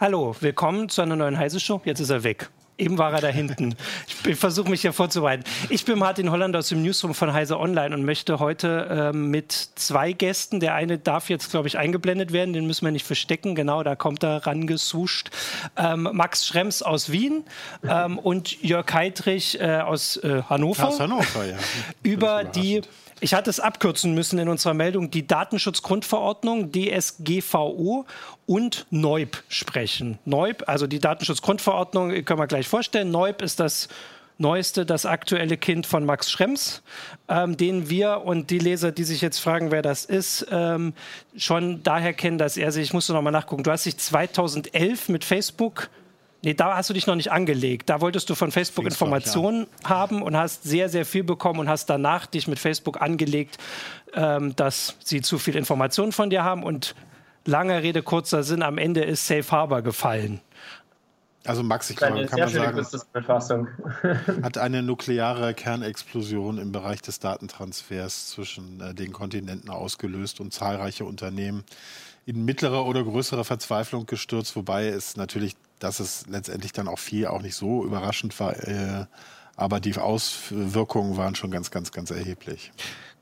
Hallo, willkommen zu einer neuen Heise Show. Jetzt ist er weg. Eben war er da hinten. Ich versuche mich hier vorzubereiten. Ich bin Martin Holland aus dem Newsroom von Heise Online und möchte heute ähm, mit zwei Gästen, der eine darf jetzt, glaube ich, eingeblendet werden, den müssen wir nicht verstecken, genau, da kommt er rangesuscht. Ähm, Max Schrems aus Wien ähm, und Jörg Heidrich äh, aus äh, Hannover. Aus Hannover, ja. über die ich hatte es abkürzen müssen in unserer Meldung, die Datenschutzgrundverordnung, DSGVO und NEUB sprechen. NEUB, also die Datenschutzgrundverordnung, können wir gleich vorstellen. NEUB ist das neueste, das aktuelle Kind von Max Schrems, ähm, den wir und die Leser, die sich jetzt fragen, wer das ist, ähm, schon daher kennen, dass er sich, ich musste nochmal nachgucken, du hast dich 2011 mit Facebook Nee, da hast du dich noch nicht angelegt. Da wolltest du von Facebook Fing's Informationen ja. haben und hast sehr, sehr viel bekommen und hast danach dich mit Facebook angelegt, ähm, dass sie zu viel Informationen von dir haben. Und lange Rede, kurzer Sinn, am Ende ist Safe Harbor gefallen. Also Max, ich glaube, kann man sagen, hat eine nukleare Kernexplosion im Bereich des Datentransfers zwischen äh, den Kontinenten ausgelöst und zahlreiche Unternehmen in mittlere oder größere Verzweiflung gestürzt, wobei es natürlich dass es letztendlich dann auch viel auch nicht so überraschend war. Äh, aber die Auswirkungen waren schon ganz, ganz, ganz erheblich.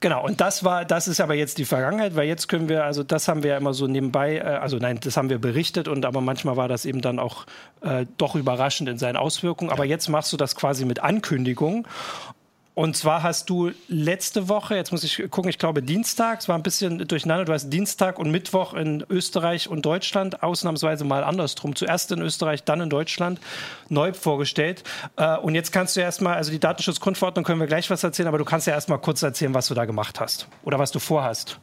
Genau, und das war, das ist aber jetzt die Vergangenheit, weil jetzt können wir, also das haben wir ja immer so nebenbei, äh, also nein, das haben wir berichtet und aber manchmal war das eben dann auch äh, doch überraschend in seinen Auswirkungen. Aber jetzt machst du das quasi mit Ankündigung und zwar hast du letzte Woche, jetzt muss ich gucken, ich glaube Dienstag, es war ein bisschen durcheinander, du hast Dienstag und Mittwoch in Österreich und Deutschland, ausnahmsweise mal andersrum, zuerst in Österreich, dann in Deutschland, neu vorgestellt. Äh, und jetzt kannst du erstmal, also die Datenschutzgrundverordnung können wir gleich was erzählen, aber du kannst ja erstmal kurz erzählen, was du da gemacht hast oder was du vorhast.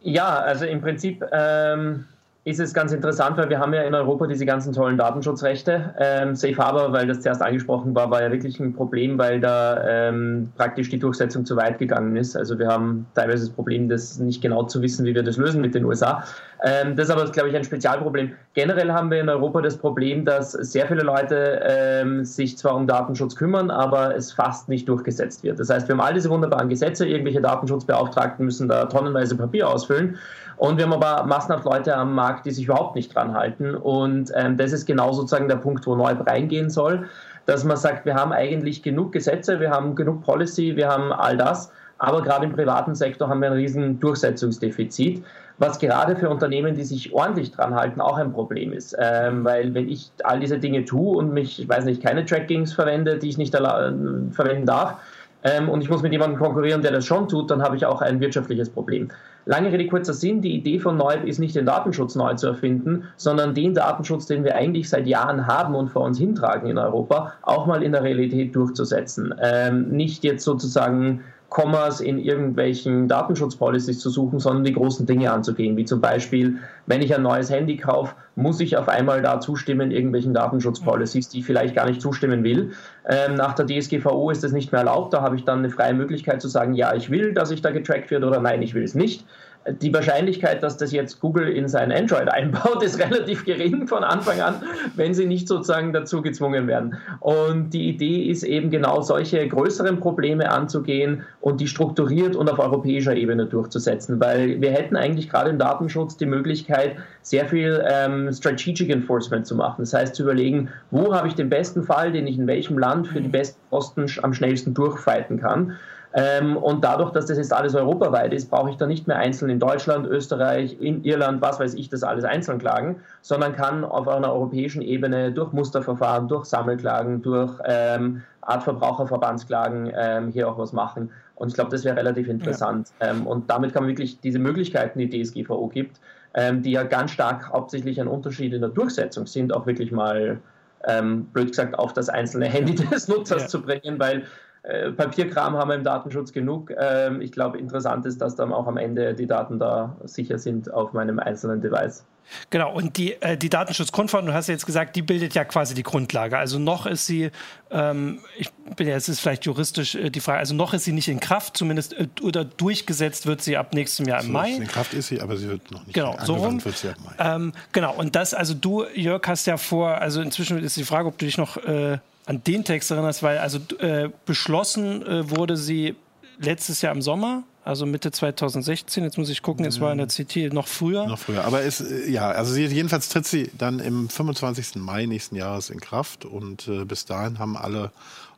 Ja, also im Prinzip ähm, ist es ganz interessant, weil wir haben ja in Europa diese ganzen tollen Datenschutzrechte. Ähm, Safe Harbor, weil das zuerst angesprochen war, war ja wirklich ein Problem, weil da ähm, praktisch die Durchsetzung zu weit gegangen ist. Also wir haben teilweise das Problem, das nicht genau zu wissen, wie wir das lösen mit den USA. Ähm, das ist aber, glaube ich, ein Spezialproblem. Generell haben wir in Europa das Problem, dass sehr viele Leute ähm, sich zwar um Datenschutz kümmern, aber es fast nicht durchgesetzt wird. Das heißt, wir haben all diese wunderbaren Gesetze, irgendwelche Datenschutzbeauftragten müssen da tonnenweise Papier ausfüllen. Und wir haben aber massenhaft Leute am Markt, die sich überhaupt nicht dran halten. Und ähm, das ist genau sozusagen der Punkt, wo Neub reingehen soll, dass man sagt, wir haben eigentlich genug Gesetze, wir haben genug Policy, wir haben all das. Aber gerade im privaten Sektor haben wir ein riesen Durchsetzungsdefizit, was gerade für Unternehmen, die sich ordentlich dran halten, auch ein Problem ist. Ähm, weil wenn ich all diese Dinge tue und mich, ich weiß nicht, keine Trackings verwende, die ich nicht verwenden darf, ähm, und ich muss mit jemandem konkurrieren, der das schon tut, dann habe ich auch ein wirtschaftliches Problem. Lange Rede, kurzer Sinn, die Idee von Neub ist nicht den Datenschutz neu zu erfinden, sondern den Datenschutz, den wir eigentlich seit Jahren haben und vor uns hintragen in Europa, auch mal in der Realität durchzusetzen. Ähm, nicht jetzt sozusagen Commerce in irgendwelchen Datenschutzpolicies zu suchen, sondern die großen Dinge anzugehen, wie zum Beispiel, wenn ich ein neues Handy kaufe, muss ich auf einmal da zustimmen, irgendwelchen Datenschutzpolicies, die ich vielleicht gar nicht zustimmen will. Ähm, nach der DSGVO ist das nicht mehr erlaubt, da habe ich dann eine freie Möglichkeit zu sagen, ja, ich will, dass ich da getrackt wird oder nein, ich will es nicht die Wahrscheinlichkeit, dass das jetzt Google in sein Android einbaut, ist relativ gering von Anfang an, wenn sie nicht sozusagen dazu gezwungen werden. Und die Idee ist eben genau solche größeren Probleme anzugehen und die strukturiert und auf europäischer Ebene durchzusetzen, weil wir hätten eigentlich gerade im Datenschutz die Möglichkeit, sehr viel ähm, Strategic Enforcement zu machen. Das heißt, zu überlegen, wo habe ich den besten Fall, den ich in welchem Land für die besten Kosten am schnellsten durchfighten kann. Ähm, und dadurch, dass das jetzt alles europaweit ist, brauche ich da nicht mehr einzeln in Deutschland, Österreich, in Irland, was weiß ich, das alles einzeln klagen, sondern kann auf einer europäischen Ebene durch Musterverfahren, durch Sammelklagen, durch ähm, Art Verbraucherverbandsklagen ähm, hier auch was machen. Und ich glaube, das wäre relativ interessant. Ja. Ähm, und damit kann man wirklich diese Möglichkeiten, die DSGVO gibt, ähm, die ja ganz stark hauptsächlich ein Unterschied in der Durchsetzung sind, auch wirklich mal ähm, blöd gesagt auf das einzelne Handy des Nutzers ja. zu bringen, weil äh, Papierkram haben wir im Datenschutz genug. Ähm, ich glaube, interessant ist, dass dann auch am Ende die Daten da sicher sind auf meinem einzelnen Device. Genau, und die, äh, die Datenschutzgrundverordnung, du hast ja jetzt gesagt, die bildet ja quasi die Grundlage. Also noch ist sie, ähm, ich bin ja, es ist vielleicht juristisch äh, die Frage, also noch ist sie nicht in Kraft, zumindest äh, oder durchgesetzt wird sie ab nächstem Jahr im so, Mai. In Kraft ist sie, aber sie wird noch nicht genau, so rum. wird sie ab Mai. Ähm, genau, und das, also du, Jörg, hast ja vor, also inzwischen ist die Frage, ob du dich noch äh, an den Text erinnerst, weil also äh, beschlossen äh, wurde sie letztes Jahr im Sommer, also Mitte 2016. Jetzt muss ich gucken, es war in der CT noch früher. Noch früher, aber es, äh, ja, also jedenfalls tritt sie dann im 25. Mai nächsten Jahres in Kraft und äh, bis dahin haben alle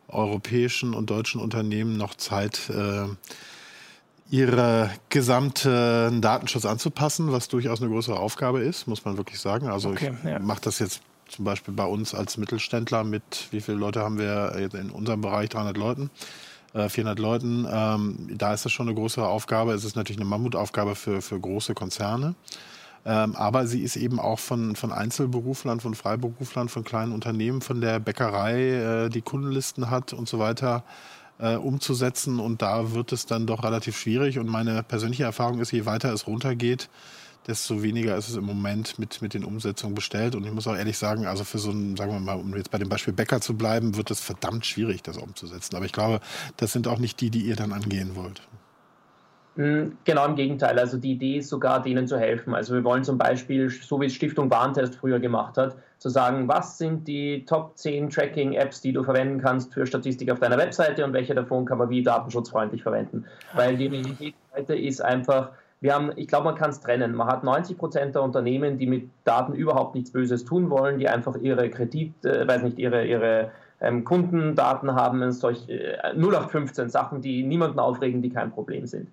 europäischen und deutschen Unternehmen noch Zeit, äh, ihre gesamten Datenschutz anzupassen, was durchaus eine größere Aufgabe ist, muss man wirklich sagen. Also okay, ich ja. mache das jetzt zum Beispiel bei uns als Mittelständler mit, wie viele Leute haben wir in unserem Bereich? 300 Leuten. 400 äh, Leuten. Ähm, da ist das schon eine größere Aufgabe. Es ist natürlich eine Mammutaufgabe für, für große Konzerne. Ähm, aber sie ist eben auch von, von Einzelberuflern, von Freiberuflern, von kleinen Unternehmen, von der Bäckerei, äh, die Kundenlisten hat und so weiter äh, umzusetzen. Und da wird es dann doch relativ schwierig. Und meine persönliche Erfahrung ist, je weiter es runtergeht, desto weniger ist es im Moment mit, mit den Umsetzungen bestellt. Und ich muss auch ehrlich sagen, also für so ein, sagen wir mal, um jetzt bei dem Beispiel Bäcker zu bleiben, wird es verdammt schwierig, das umzusetzen. Aber ich glaube, das sind auch nicht die, die ihr dann angehen wollt. Hm, genau im Gegenteil. Also die Idee ist sogar, denen zu helfen. Also wir wollen zum Beispiel, so wie es Stiftung Warentest früher gemacht hat, zu sagen, was sind die Top 10 Tracking-Apps, die du verwenden kannst für Statistik auf deiner Webseite und welche davon kann man wie datenschutzfreundlich verwenden. Weil die Realität heute ist einfach, wir haben, ich glaube, man kann es trennen. Man hat 90 Prozent der Unternehmen, die mit Daten überhaupt nichts Böses tun wollen, die einfach ihre Kredit, äh, weiß nicht, ihre, ihre ähm, Kundendaten haben, solch äh, 0815 Sachen, die niemanden aufregen, die kein Problem sind.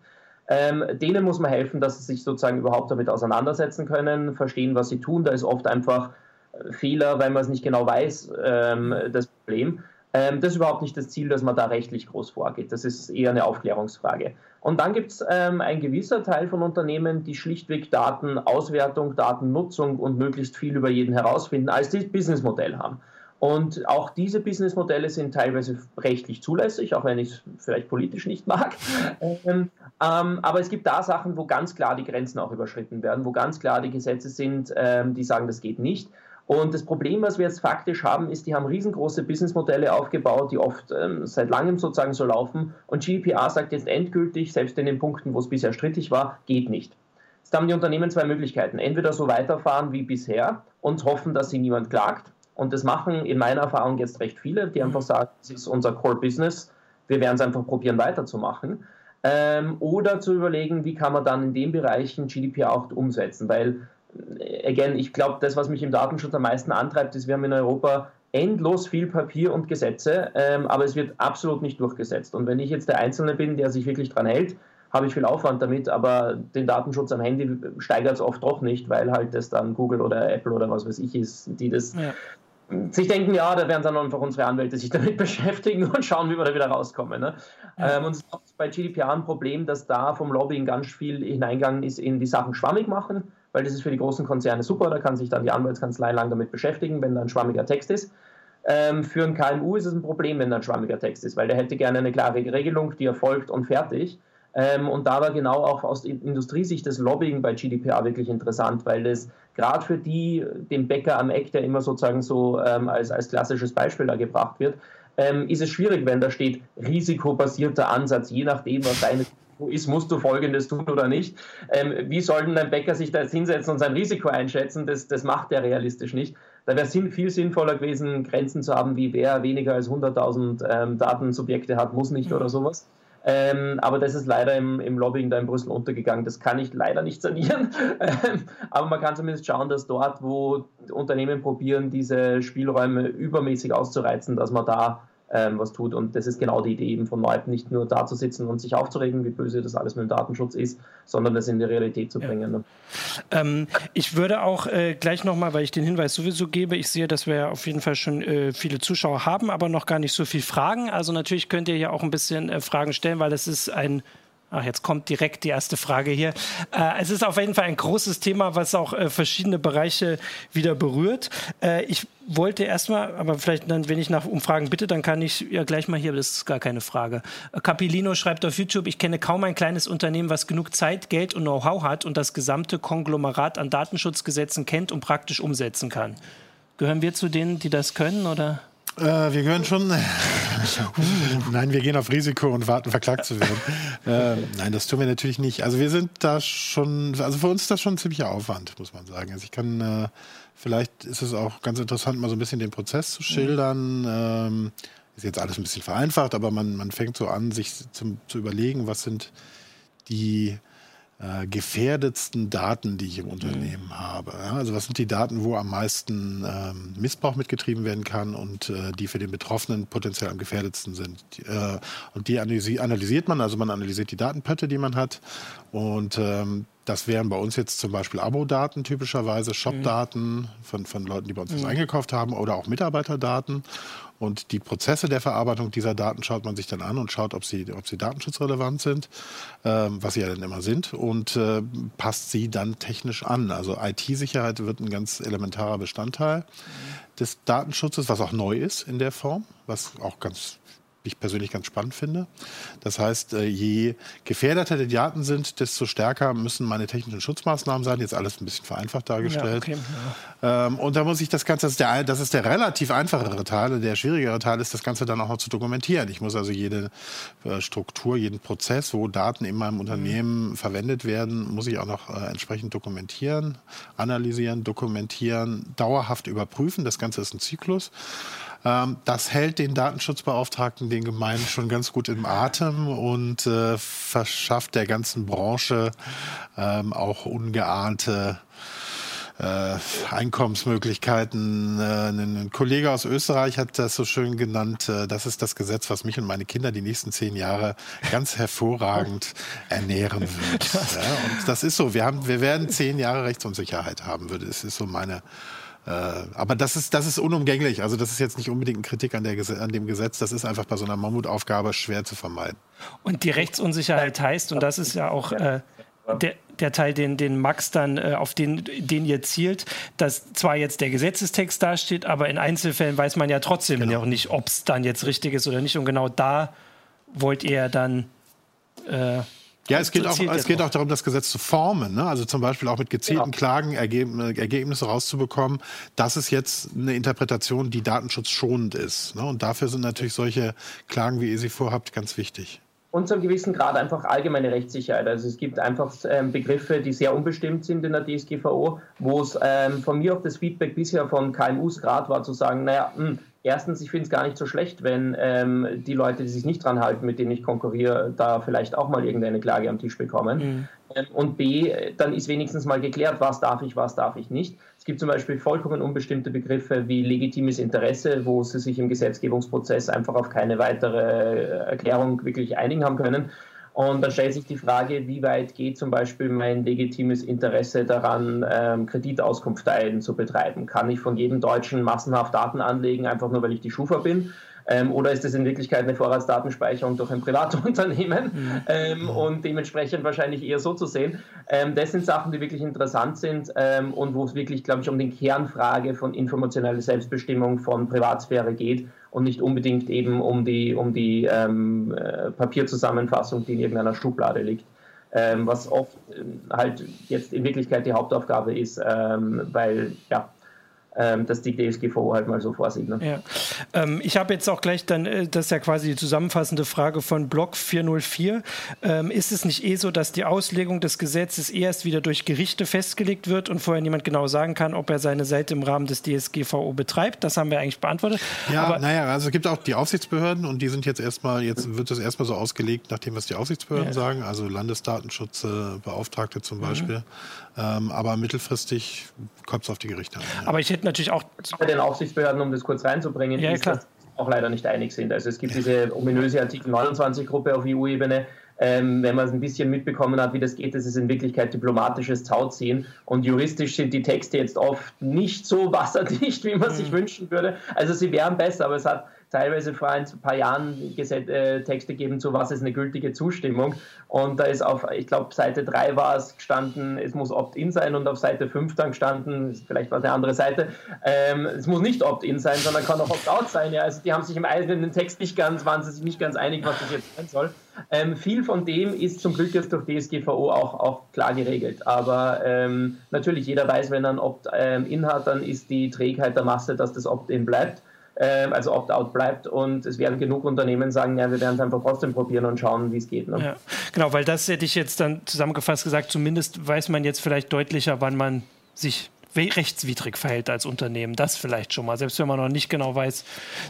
Ähm, denen muss man helfen, dass sie sich sozusagen überhaupt damit auseinandersetzen können, verstehen, was sie tun. Da ist oft einfach äh, Fehler, weil man es nicht genau weiß, ähm, das Problem. Ähm, das ist überhaupt nicht das Ziel, dass man da rechtlich groß vorgeht. Das ist eher eine Aufklärungsfrage. Und dann gibt es ähm, ein gewisser Teil von Unternehmen, die schlichtweg Datenauswertung, Datennutzung und möglichst viel über jeden herausfinden, als die Businessmodell haben. Und auch diese Businessmodelle sind teilweise rechtlich zulässig, auch wenn ich es vielleicht politisch nicht mag. Ähm, ähm, aber es gibt da Sachen, wo ganz klar die Grenzen auch überschritten werden, wo ganz klar die Gesetze sind, ähm, die sagen, das geht nicht. Und das Problem, was wir jetzt faktisch haben, ist, die haben riesengroße Businessmodelle aufgebaut, die oft ähm, seit langem sozusagen so laufen. Und GDPR sagt jetzt endgültig, selbst in den Punkten, wo es bisher strittig war, geht nicht. Jetzt haben die Unternehmen zwei Möglichkeiten. Entweder so weiterfahren wie bisher und hoffen, dass sie niemand klagt. Und das machen in meiner Erfahrung jetzt recht viele, die einfach sagen, das ist unser Core Business, wir werden es einfach probieren weiterzumachen. Ähm, oder zu überlegen, wie kann man dann in den Bereichen GDPR auch umsetzen. Weil again, ich glaube, das, was mich im Datenschutz am meisten antreibt, ist, wir haben in Europa endlos viel Papier und Gesetze, ähm, aber es wird absolut nicht durchgesetzt. Und wenn ich jetzt der Einzelne bin, der sich wirklich dran hält, habe ich viel Aufwand damit, aber den Datenschutz am Handy steigert es oft doch nicht, weil halt das dann Google oder Apple oder was weiß ich ist, die das ja. sich denken, ja, da werden dann einfach unsere Anwälte sich damit beschäftigen und schauen, wie wir da wieder rauskommen. Ne? Ja. Ähm, und es ist bei GDPR ein Problem, dass da vom Lobbying ganz viel hineingegangen ist in die Sachen schwammig machen weil das ist für die großen Konzerne super, da kann sich dann die Anwaltskanzlei lang damit beschäftigen, wenn da ein schwammiger Text ist. Ähm, für ein KMU ist es ein Problem, wenn da ein schwammiger Text ist, weil der hätte gerne eine klare Regelung, die erfolgt und fertig. Ähm, und da war genau auch aus Industriesicht das Lobbying bei GDPR wirklich interessant, weil das gerade für die, den Bäcker am Eck, der immer sozusagen so ähm, als, als klassisches Beispiel da gebracht wird, ähm, ist es schwierig, wenn da steht risikobasierter Ansatz, je nachdem, was deine ist, musst du Folgendes tun oder nicht. Ähm, wie soll denn ein Bäcker sich da jetzt hinsetzen und sein Risiko einschätzen? Das, das macht er realistisch nicht. Da wäre es viel sinnvoller gewesen, Grenzen zu haben, wie wer weniger als 100.000 ähm, Datensubjekte hat, muss nicht oder sowas. Ähm, aber das ist leider im, im, Lobbying da in Brüssel untergegangen. Das kann ich leider nicht sanieren. Ähm, aber man kann zumindest schauen, dass dort, wo Unternehmen probieren, diese Spielräume übermäßig auszureizen, dass man da ähm, was tut. Und das ist genau die Idee eben von Neub, nicht nur da zu sitzen und sich aufzuregen, wie böse das alles mit dem Datenschutz ist, sondern das in die Realität zu bringen. Ne? Ähm, ich würde auch äh, gleich nochmal, weil ich den Hinweis sowieso gebe, ich sehe, dass wir auf jeden Fall schon äh, viele Zuschauer haben, aber noch gar nicht so viel Fragen. Also natürlich könnt ihr ja auch ein bisschen äh, Fragen stellen, weil das ist ein Ach, jetzt kommt direkt die erste Frage hier. Äh, es ist auf jeden Fall ein großes Thema, was auch äh, verschiedene Bereiche wieder berührt. Äh, ich wollte erstmal, aber vielleicht dann, wenn ich nach Umfragen bitte, dann kann ich ja gleich mal hier, das ist gar keine Frage. Äh, Capilino schreibt auf YouTube, ich kenne kaum ein kleines Unternehmen, was genug Zeit, Geld und Know-how hat und das gesamte Konglomerat an Datenschutzgesetzen kennt und praktisch umsetzen kann. Gehören wir zu denen, die das können, oder? Äh, wir gehören schon. nein, wir gehen auf Risiko und warten, verklagt zu werden. äh, nein, das tun wir natürlich nicht. Also wir sind da schon, also für uns ist das schon ein ziemlicher Aufwand, muss man sagen. Also ich kann, äh, vielleicht ist es auch ganz interessant, mal so ein bisschen den Prozess zu schildern. Ähm, ist jetzt alles ein bisschen vereinfacht, aber man, man fängt so an, sich zum, zu überlegen, was sind die äh, gefährdetsten Daten, die ich im Unternehmen mhm. habe. Ja, also was sind die Daten, wo am meisten ähm, Missbrauch mitgetrieben werden kann und äh, die für den Betroffenen potenziell am gefährdetsten sind. Äh, und die analysiert man, also man analysiert die Datenpötte, die man hat und ähm, das wären bei uns jetzt zum Beispiel Abo-Daten typischerweise, Shop-Daten von, von Leuten, die bei uns was mhm. eingekauft haben oder auch Mitarbeiterdaten. Und die Prozesse der Verarbeitung dieser Daten schaut man sich dann an und schaut, ob sie, ob sie datenschutzrelevant sind, ähm, was sie ja dann immer sind, und äh, passt sie dann technisch an. Also IT-Sicherheit wird ein ganz elementarer Bestandteil des Datenschutzes, was auch neu ist in der Form, was auch ganz ich persönlich ganz spannend finde. Das heißt, äh, je gefährdeter die Daten sind, desto stärker müssen meine technischen Schutzmaßnahmen sein. Jetzt alles ein bisschen vereinfacht dargestellt. Ja, okay, ja. Ähm, und da muss ich das Ganze, das ist, der, das ist der relativ einfachere Teil. Der schwierigere Teil ist, das Ganze dann auch noch zu dokumentieren. Ich muss also jede äh, Struktur, jeden Prozess, wo Daten in meinem Unternehmen mhm. verwendet werden, muss ich auch noch äh, entsprechend dokumentieren, analysieren, dokumentieren, dauerhaft überprüfen. Das Ganze ist ein Zyklus. Ähm, das hält den Datenschutzbeauftragten, den Gemeinden schon ganz gut im Atem und äh, verschafft der ganzen Branche ähm, auch ungeahnte äh, Einkommensmöglichkeiten. Äh, ein Kollege aus Österreich hat das so schön genannt. Äh, das ist das Gesetz, was mich und meine Kinder die nächsten zehn Jahre ganz hervorragend ernähren wird. Ja, und das ist so. Wir haben, wir werden zehn Jahre Rechtsunsicherheit haben. Würde. Es ist so meine aber das ist, das ist unumgänglich. Also das ist jetzt nicht unbedingt eine Kritik an, der, an dem Gesetz. Das ist einfach bei so einer Mammutaufgabe schwer zu vermeiden. Und die Rechtsunsicherheit heißt, und das ist ja auch äh, der, der Teil, den, den Max dann, äh, auf den, den ihr zielt, dass zwar jetzt der Gesetzestext dasteht, aber in Einzelfällen weiß man ja trotzdem genau. auch nicht, ob es dann jetzt richtig ist oder nicht. Und genau da wollt ihr dann äh, ja, es geht, auch, es geht auch darum, das Gesetz zu formen. Ne? Also zum Beispiel auch mit gezielten genau. Klagen Ergeb Ergebnisse rauszubekommen. Das ist jetzt eine Interpretation, die datenschutzschonend ist. Ne? Und dafür sind natürlich solche Klagen, wie ihr sie vorhabt, ganz wichtig und zu einem gewissen Grad einfach allgemeine Rechtssicherheit. Also es gibt einfach ähm, Begriffe, die sehr unbestimmt sind in der DSGVO, wo es ähm, von mir auch das Feedback bisher von KMUs gerade war, zu sagen, naja, mh, hm, erstens, ich finde es gar nicht so schlecht, wenn ähm, die Leute, die sich nicht dran halten, mit denen ich konkurriere, da vielleicht auch mal irgendeine Klage am Tisch bekommen. Mhm. Ähm, und B, dann ist wenigstens mal geklärt, was darf ich, was darf ich nicht. Es gibt zum Beispiel vollkommen unbestimmte Begriffe wie legitimes Interesse, wo sie sich im Gesetzgebungsprozess einfach auf keine weitere Erklärung wirklich einigen haben können. Und dann stellt sich die Frage, wie weit geht zum Beispiel mein legitimes Interesse daran, ähm, Kreditauskunfteilen zu betreiben? Kann ich von jedem Deutschen massenhaft Daten anlegen, einfach nur weil ich die Schufa bin? Ähm, oder ist es in Wirklichkeit eine Vorratsdatenspeicherung durch ein Privatunternehmen mhm. ähm, und dementsprechend wahrscheinlich eher so zu sehen? Ähm, das sind Sachen, die wirklich interessant sind ähm, und wo es wirklich, glaube ich, um die Kernfrage von informationeller Selbstbestimmung von Privatsphäre geht und nicht unbedingt eben um die, um die ähm, äh, Papierzusammenfassung, die in irgendeiner Schublade liegt. Ähm, was oft halt jetzt in Wirklichkeit die Hauptaufgabe ist, weil ja, ähm, dass die DSGVO halt mal so vorsieht. Ne? Ja. Ähm, ich habe jetzt auch gleich dann, äh, das ist ja quasi die zusammenfassende Frage von Block 404. Ähm, ist es nicht eh so, dass die Auslegung des Gesetzes erst wieder durch Gerichte festgelegt wird und vorher niemand genau sagen kann, ob er seine Seite im Rahmen des DSGVO betreibt? Das haben wir eigentlich beantwortet. Ja, naja, also es gibt auch die Aufsichtsbehörden und die sind jetzt erstmal, jetzt wird das erstmal so ausgelegt, nachdem was die Aufsichtsbehörden ja. sagen, also Landesdatenschutzbeauftragte zum mhm. Beispiel. Mhm. Ähm, aber mittelfristig kommt es auf die Gerichte an. Ja. Aber ich hätte natürlich auch. Bei den Aufsichtsbehörden, um das kurz reinzubringen, ja, ist, dass auch leider nicht einig sind. Also es gibt ja. diese ominöse Artikel 29-Gruppe auf EU-Ebene. Ähm, wenn man es ein bisschen mitbekommen hat, wie das geht, das ist in Wirklichkeit diplomatisches Tauziehen. Und juristisch sind die Texte jetzt oft nicht so wasserdicht, wie man mhm. sich wünschen würde. Also sie wären besser, aber es hat teilweise vor ein paar Jahren äh, Texte geben zu, was ist eine gültige Zustimmung. Und da ist auf, ich glaube, Seite 3 war es gestanden, es muss Opt-in sein und auf Seite 5 dann gestanden, vielleicht war es eine andere Seite, ähm, es muss nicht Opt-in sein, sondern kann auch Opt-out sein. Ja. Also die haben sich im eigenen Text nicht ganz, waren sie sich nicht ganz einig, was das jetzt sein soll. Ähm, viel von dem ist zum Glück jetzt durch DSGVO auch, auch klar geregelt. Aber ähm, natürlich, jeder weiß, wenn er ein Opt-in hat, dann ist die Trägheit der Masse, dass das Opt-in bleibt. Ähm, also Opt-out bleibt und es werden genug Unternehmen sagen, ja, wir werden es einfach trotzdem probieren und schauen, wie es geht. Ne? Ja, genau, weil das hätte ich jetzt dann zusammengefasst gesagt, zumindest weiß man jetzt vielleicht deutlicher, wann man sich rechtswidrig verhält als Unternehmen. Das vielleicht schon mal, selbst wenn man noch nicht genau weiß,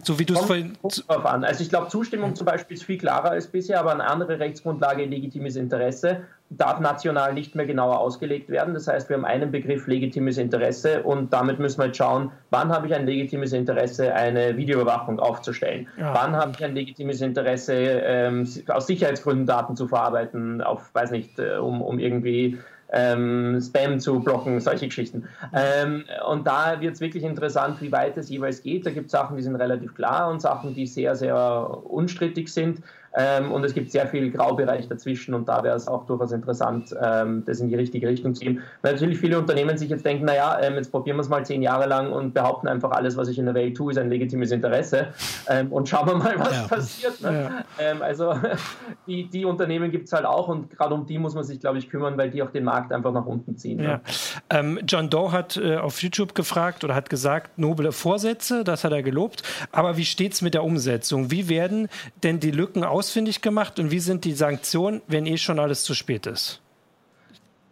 so wie du es vorhin. An. Also ich glaube, Zustimmung zum Beispiel ist viel klarer als bisher, aber eine andere Rechtsgrundlage, legitimes Interesse, darf national nicht mehr genauer ausgelegt werden. Das heißt, wir haben einen Begriff legitimes Interesse und damit müssen wir jetzt schauen, wann habe ich ein legitimes Interesse, eine Videoüberwachung aufzustellen? Ja. Wann habe ich ein legitimes Interesse, ähm, aus Sicherheitsgründen Daten zu verarbeiten, auf, weiß nicht, äh, um, um irgendwie ähm, Spam zu blocken, solche Geschichten. Ähm, und da wird es wirklich interessant, wie weit es jeweils geht. Da gibt es Sachen, die sind relativ klar und Sachen, die sehr, sehr unstrittig sind. Ähm, und es gibt sehr viel Graubereich dazwischen und da wäre es auch durchaus interessant, ähm, das in die richtige Richtung zu gehen. Weil natürlich viele Unternehmen sich jetzt denken, naja, ähm, jetzt probieren wir es mal zehn Jahre lang und behaupten einfach, alles, was ich in der Welt tue, ist ein legitimes Interesse ähm, und schauen wir mal, was ja. passiert. Ne? Ja. Ähm, also die, die Unternehmen gibt es halt auch und gerade um die muss man sich, glaube ich, kümmern, weil die auch den Markt einfach nach unten ziehen. Ja. Ne? John Doe hat äh, auf YouTube gefragt oder hat gesagt, noble Vorsätze, das hat er gelobt, aber wie steht es mit der Umsetzung? Wie werden denn die Lücken aus ausfindig gemacht und wie sind die Sanktionen, wenn eh schon alles zu spät ist?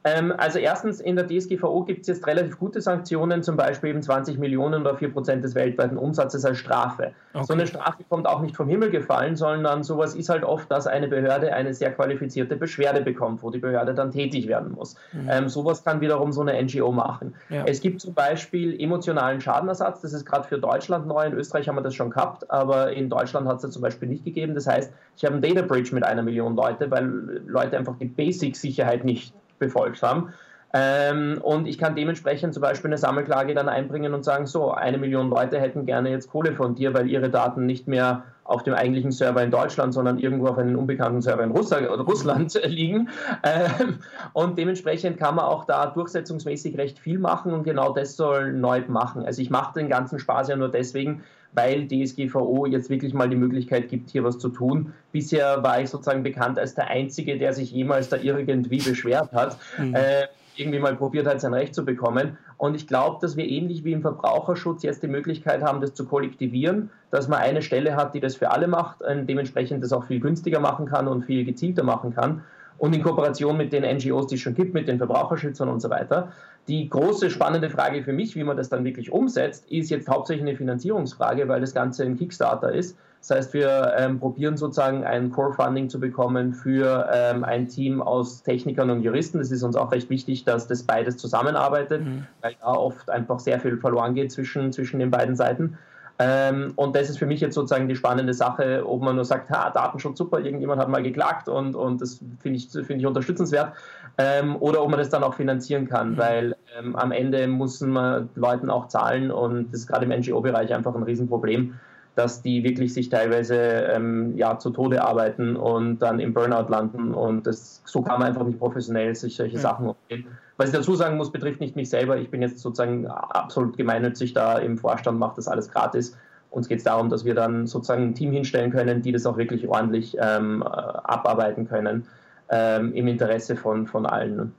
Ähm, also erstens, in der DSGVO gibt es jetzt relativ gute Sanktionen, zum Beispiel eben 20 Millionen oder 4 Prozent des weltweiten Umsatzes als Strafe. Okay. So eine Strafe kommt auch nicht vom Himmel gefallen, sondern sowas ist halt oft, dass eine Behörde eine sehr qualifizierte Beschwerde bekommt, wo die Behörde dann tätig werden muss. Mhm. Ähm, sowas kann wiederum so eine NGO machen. Ja. Es gibt zum Beispiel emotionalen Schadenersatz, das ist gerade für Deutschland neu, in Österreich haben wir das schon gehabt, aber in Deutschland hat es zum Beispiel nicht gegeben. Das heißt, ich habe einen Data Bridge mit einer Million Leute, weil Leute einfach die Basic-Sicherheit nicht befolgt haben. Ähm, und ich kann dementsprechend zum Beispiel eine Sammelklage dann einbringen und sagen, so, eine Million Leute hätten gerne jetzt Kohle von dir, weil ihre Daten nicht mehr auf dem eigentlichen Server in Deutschland, sondern irgendwo auf einem unbekannten Server in Russland liegen. Ähm, und dementsprechend kann man auch da durchsetzungsmäßig recht viel machen und genau das soll Neub machen. Also ich mache den ganzen Spaß ja nur deswegen, weil DSGVO jetzt wirklich mal die Möglichkeit gibt, hier was zu tun. Bisher war ich sozusagen bekannt als der Einzige, der sich jemals da irgendwie beschwert hat. Mhm. Äh, irgendwie mal probiert hat, sein Recht zu bekommen. Und ich glaube, dass wir ähnlich wie im Verbraucherschutz jetzt die Möglichkeit haben, das zu kollektivieren, dass man eine Stelle hat, die das für alle macht, und dementsprechend das auch viel günstiger machen kann und viel gezielter machen kann und in Kooperation mit den NGOs, die es schon gibt, mit den Verbraucherschützern und so weiter. Die große spannende Frage für mich, wie man das dann wirklich umsetzt, ist jetzt hauptsächlich eine Finanzierungsfrage, weil das Ganze ein Kickstarter ist. Das heißt, wir ähm, probieren sozusagen ein Core-Funding zu bekommen für ähm, ein Team aus Technikern und Juristen. Das ist uns auch recht wichtig, dass das beides zusammenarbeitet, mhm. weil da oft einfach sehr viel verloren geht zwischen, zwischen den beiden Seiten. Ähm, und das ist für mich jetzt sozusagen die spannende Sache, ob man nur sagt, ha, Datenschutz super, irgendjemand hat mal geklagt und, und das finde ich, find ich unterstützenswert, ähm, oder ob man das dann auch finanzieren kann, mhm. weil ähm, am Ende muss man Leuten auch zahlen und das ist gerade im NGO-Bereich einfach ein Riesenproblem, dass die wirklich sich teilweise ähm, ja, zu Tode arbeiten und dann im Burnout landen und das, so kann man einfach nicht professionell sich solche ja. Sachen umgehen. Was ich dazu sagen muss, betrifft nicht mich selber. Ich bin jetzt sozusagen absolut gemeinnützig da im Vorstand, mache das alles gratis. Uns geht es darum, dass wir dann sozusagen ein Team hinstellen können, die das auch wirklich ordentlich ähm, abarbeiten können, ähm, im Interesse von, von allen.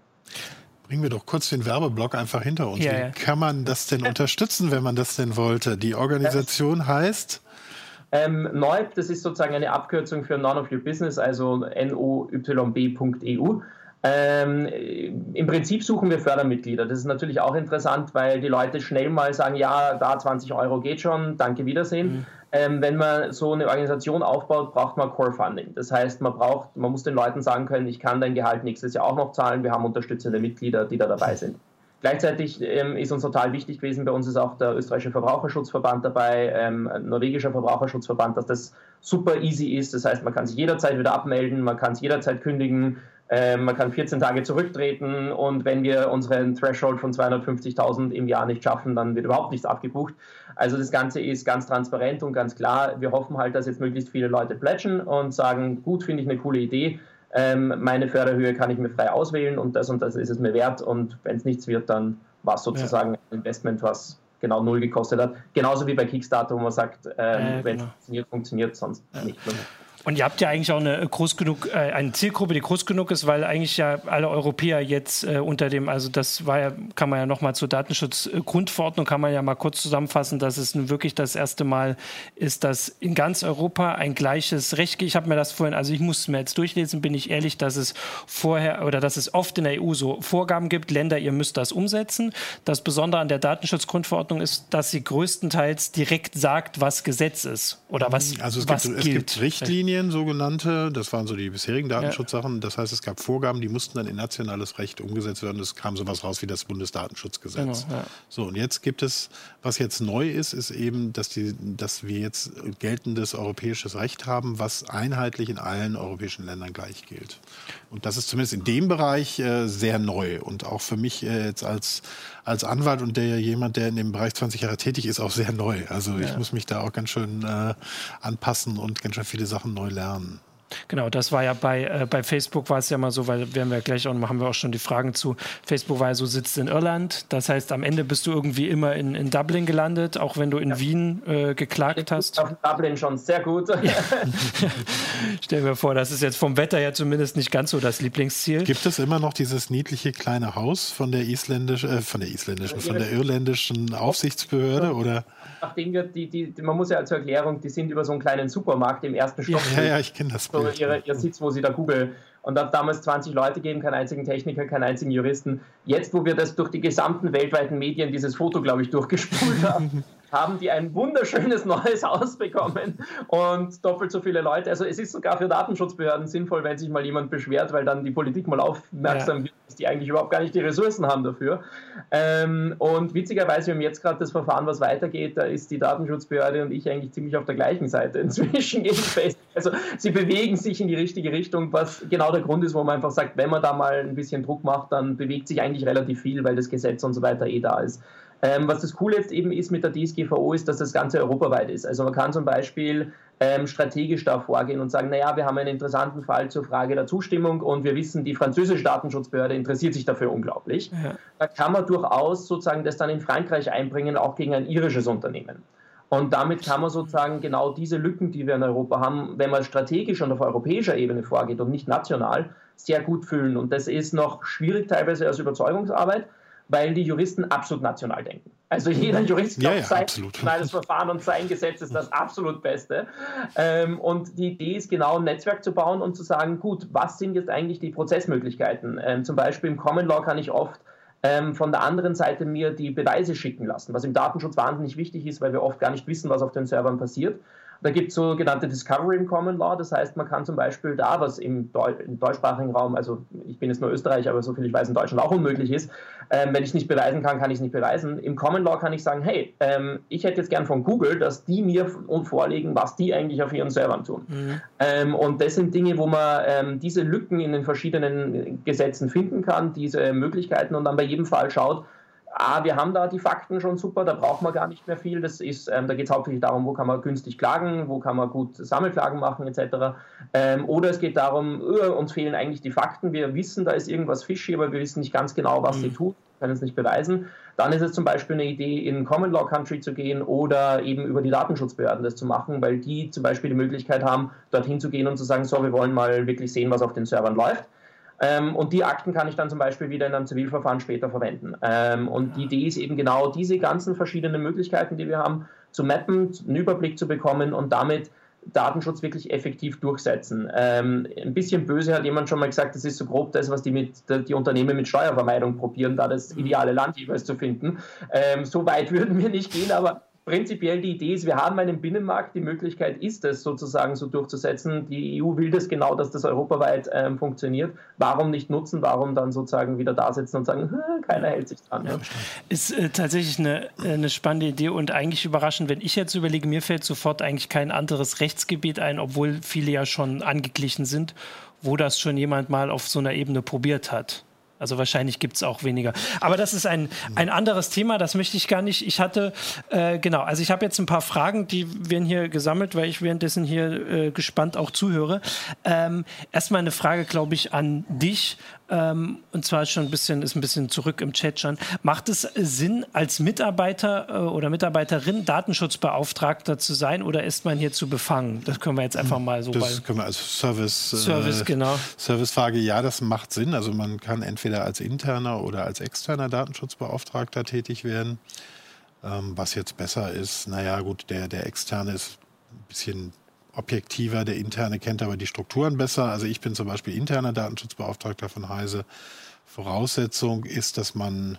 Bringen wir doch kurz den Werbeblock einfach hinter uns. Ja, Wie kann man das denn unterstützen, wenn man das denn wollte? Die Organisation heißt? Ähm, NOYB, das ist sozusagen eine Abkürzung für None of Your Business, also noyb.eu. Ähm, Im Prinzip suchen wir Fördermitglieder. Das ist natürlich auch interessant, weil die Leute schnell mal sagen, ja, da 20 Euro geht schon, danke, Wiedersehen. Mhm. Ähm, wenn man so eine Organisation aufbaut, braucht man Core Funding. Das heißt, man braucht, man muss den Leuten sagen können, ich kann dein Gehalt nächstes Jahr auch noch zahlen. Wir haben unterstützende Mitglieder, die da dabei sind. Gleichzeitig ähm, ist uns total wichtig gewesen, bei uns ist auch der österreichische Verbraucherschutzverband dabei, ähm, norwegischer Verbraucherschutzverband, dass das super easy ist. Das heißt, man kann sich jederzeit wieder abmelden, man kann es jederzeit kündigen, ähm, man kann 14 Tage zurücktreten und wenn wir unseren Threshold von 250.000 im Jahr nicht schaffen, dann wird überhaupt nichts abgebucht. Also das Ganze ist ganz transparent und ganz klar. Wir hoffen halt, dass jetzt möglichst viele Leute plätschen und sagen, gut, finde ich eine coole Idee. Ähm, meine Förderhöhe kann ich mir frei auswählen und das und das ist es mir wert. Und wenn es nichts wird, dann war es sozusagen ja. ein Investment, was genau null gekostet hat. Genauso wie bei Kickstarter, wo man sagt, ähm, äh, wenn es genau. funktioniert, funktioniert sonst ja. nicht. Und ihr habt ja eigentlich auch eine groß genug, äh, eine Zielgruppe, die groß genug ist, weil eigentlich ja alle Europäer jetzt äh, unter dem, also das war ja, kann man ja nochmal zur Datenschutzgrundverordnung, kann man ja mal kurz zusammenfassen, dass es nun wirklich das erste Mal ist, dass in ganz Europa ein gleiches Recht gibt. Ich habe mir das vorhin, also ich muss es mir jetzt durchlesen, bin ich ehrlich, dass es vorher oder dass es oft in der EU so Vorgaben gibt, Länder, ihr müsst das umsetzen. Das Besondere an der Datenschutzgrundverordnung ist, dass sie größtenteils direkt sagt, was Gesetz ist oder was, also es was gibt, gilt. Es gibt Richtlinien, Richtlinien, sogenannte, das waren so die bisherigen Datenschutzsachen. Das heißt, es gab Vorgaben, die mussten dann in nationales Recht umgesetzt werden. Es kam sowas raus wie das Bundesdatenschutzgesetz. Genau, ja. So, und jetzt gibt es, was jetzt neu ist, ist eben, dass, die, dass wir jetzt geltendes europäisches Recht haben, was einheitlich in allen europäischen Ländern gleich gilt. Und das ist zumindest in dem Bereich äh, sehr neu und auch für mich äh, jetzt als, als Anwalt und der jemand, der in dem Bereich 20 Jahre tätig ist, auch sehr neu. Also ja. ich muss mich da auch ganz schön äh, anpassen und ganz schön viele Sachen neu lernen. Genau, das war ja bei, äh, bei Facebook war es ja mal so, weil werden wir gleich auch, haben wir auch schon die Fragen zu. Facebook war ja so, sitzt in Irland. Das heißt, am Ende bist du irgendwie immer in, in Dublin gelandet, auch wenn du in ja. Wien äh, geklagt hast. Auf Dublin schon sehr gut. Ja. Stell mir vor, das ist jetzt vom Wetter her zumindest nicht ganz so das Lieblingsziel. Gibt es immer noch dieses niedliche kleine Haus von der isländischen, äh, von der isländischen, von der irländischen Aufsichtsbehörde oder? Ach, Dinge, die, die, man muss ja zur Erklärung, die sind über so einen kleinen Supermarkt im ersten Stock. Ja, ja, ich kenne das. So ihre, ihr Sitz, wo sie da Google und hat damals 20 Leute gegeben, keinen einzigen Techniker, keinen einzigen Juristen. Jetzt, wo wir das durch die gesamten weltweiten Medien, dieses Foto, glaube ich, durchgespult haben, haben die ein wunderschönes neues Haus bekommen und doppelt so viele Leute. Also es ist sogar für Datenschutzbehörden sinnvoll, wenn sich mal jemand beschwert, weil dann die Politik mal aufmerksam ja. wird, dass die eigentlich überhaupt gar nicht die Ressourcen haben dafür. Ähm, und witzigerweise, wir haben jetzt gerade das Verfahren, was weitergeht, da ist die Datenschutzbehörde und ich eigentlich ziemlich auf der gleichen Seite inzwischen gegen Facebook. Also sie bewegen sich in die richtige Richtung, was genau der Grund ist, wo man einfach sagt, wenn man da mal ein bisschen Druck macht, dann bewegt sich eigentlich relativ viel, weil das Gesetz und so weiter eh da ist. Ähm, was das Coole jetzt eben ist mit der DSGVO, ist, dass das Ganze europaweit ist. Also man kann zum Beispiel ähm, strategisch da vorgehen und sagen, naja, wir haben einen interessanten Fall zur Frage der Zustimmung und wir wissen, die französische Datenschutzbehörde interessiert sich dafür unglaublich. Ja. Da kann man durchaus sozusagen das dann in Frankreich einbringen, auch gegen ein irisches Unternehmen. Und damit kann man sozusagen genau diese Lücken, die wir in Europa haben, wenn man strategisch und auf europäischer Ebene vorgeht und nicht national, sehr gut füllen. Und das ist noch schwierig teilweise als Überzeugungsarbeit weil die Juristen absolut national denken. Also jeder Jurist glaubt, ja, ja, sein nationales Verfahren und sein Gesetz ist das absolut Beste. Ähm, und die Idee ist genau, ein Netzwerk zu bauen und zu sagen, gut, was sind jetzt eigentlich die Prozessmöglichkeiten? Ähm, zum Beispiel im Common Law kann ich oft ähm, von der anderen Seite mir die Beweise schicken lassen, was im Datenschutz wahnsinnig wichtig ist, weil wir oft gar nicht wissen, was auf den Servern passiert. Da gibt es sogenannte Discovery im Common Law, das heißt, man kann zum Beispiel da, was im, Deu im deutschsprachigen Raum, also ich bin jetzt nur Österreich, aber so viel ich weiß, in Deutschland auch unmöglich ist, ähm, wenn ich nicht beweisen kann, kann ich es nicht beweisen. Im Common Law kann ich sagen, hey, ähm, ich hätte jetzt gern von Google, dass die mir vorlegen, was die eigentlich auf ihren Servern tun. Mhm. Ähm, und das sind Dinge, wo man ähm, diese Lücken in den verschiedenen Gesetzen finden kann, diese Möglichkeiten und dann bei jedem Fall schaut, ah, wir haben da die Fakten schon super, da braucht man gar nicht mehr viel. Das ist, ähm, da geht es hauptsächlich darum, wo kann man günstig klagen, wo kann man gut Sammelklagen machen etc. Ähm, oder es geht darum, uh, uns fehlen eigentlich die Fakten, wir wissen, da ist irgendwas fishy, aber wir wissen nicht ganz genau, was mhm. sie tut, können es nicht beweisen. Dann ist es zum Beispiel eine Idee, in Common Law Country zu gehen oder eben über die Datenschutzbehörden das zu machen, weil die zum Beispiel die Möglichkeit haben, dorthin zu gehen und zu sagen, so, wir wollen mal wirklich sehen, was auf den Servern läuft. Ähm, und die Akten kann ich dann zum Beispiel wieder in einem Zivilverfahren später verwenden. Ähm, und die Idee ist eben genau diese ganzen verschiedenen Möglichkeiten, die wir haben, zu mappen, einen Überblick zu bekommen und damit Datenschutz wirklich effektiv durchsetzen. Ähm, ein bisschen böse hat jemand schon mal gesagt, das ist so grob das, was die, mit, die Unternehmen mit Steuervermeidung probieren, da das mhm. ideale Land jeweils zu finden. Ähm, so weit würden wir nicht gehen, aber prinzipiell die Idee ist, wir haben einen Binnenmarkt, die Möglichkeit ist es sozusagen so durchzusetzen. Die EU will das genau, dass das europaweit ähm, funktioniert. Warum nicht nutzen? Warum dann sozusagen wieder da sitzen und sagen, keiner hält sich dran? Ja. Ist äh, tatsächlich eine, äh, eine spannende Idee und eigentlich überraschend, wenn ich jetzt überlege, mir fällt sofort eigentlich kein anderes Rechtsgebiet ein, obwohl viele ja schon angeglichen sind, wo das schon jemand mal auf so einer Ebene probiert hat. Also wahrscheinlich gibt es auch weniger. Aber das ist ein, ein anderes Thema, das möchte ich gar nicht. Ich hatte, äh, genau, also ich habe jetzt ein paar Fragen, die werden hier gesammelt, weil ich währenddessen hier äh, gespannt auch zuhöre. Ähm, erstmal eine Frage, glaube ich, an dich. Ähm, und zwar schon ein bisschen, ist ein bisschen zurück im Chat schon. Macht es Sinn, als Mitarbeiter äh, oder Mitarbeiterin Datenschutzbeauftragter zu sein oder ist man hier zu befangen? Das können wir jetzt einfach mal so. Das können wir als Service. Service, äh, genau. Servicefrage, ja, das macht Sinn. Also man kann entweder als interner oder als externer Datenschutzbeauftragter tätig werden. Ähm, was jetzt besser ist, naja, gut, der, der externe ist ein bisschen objektiver, der interne kennt aber die Strukturen besser. Also ich bin zum Beispiel interner Datenschutzbeauftragter von Heise. Voraussetzung ist, dass man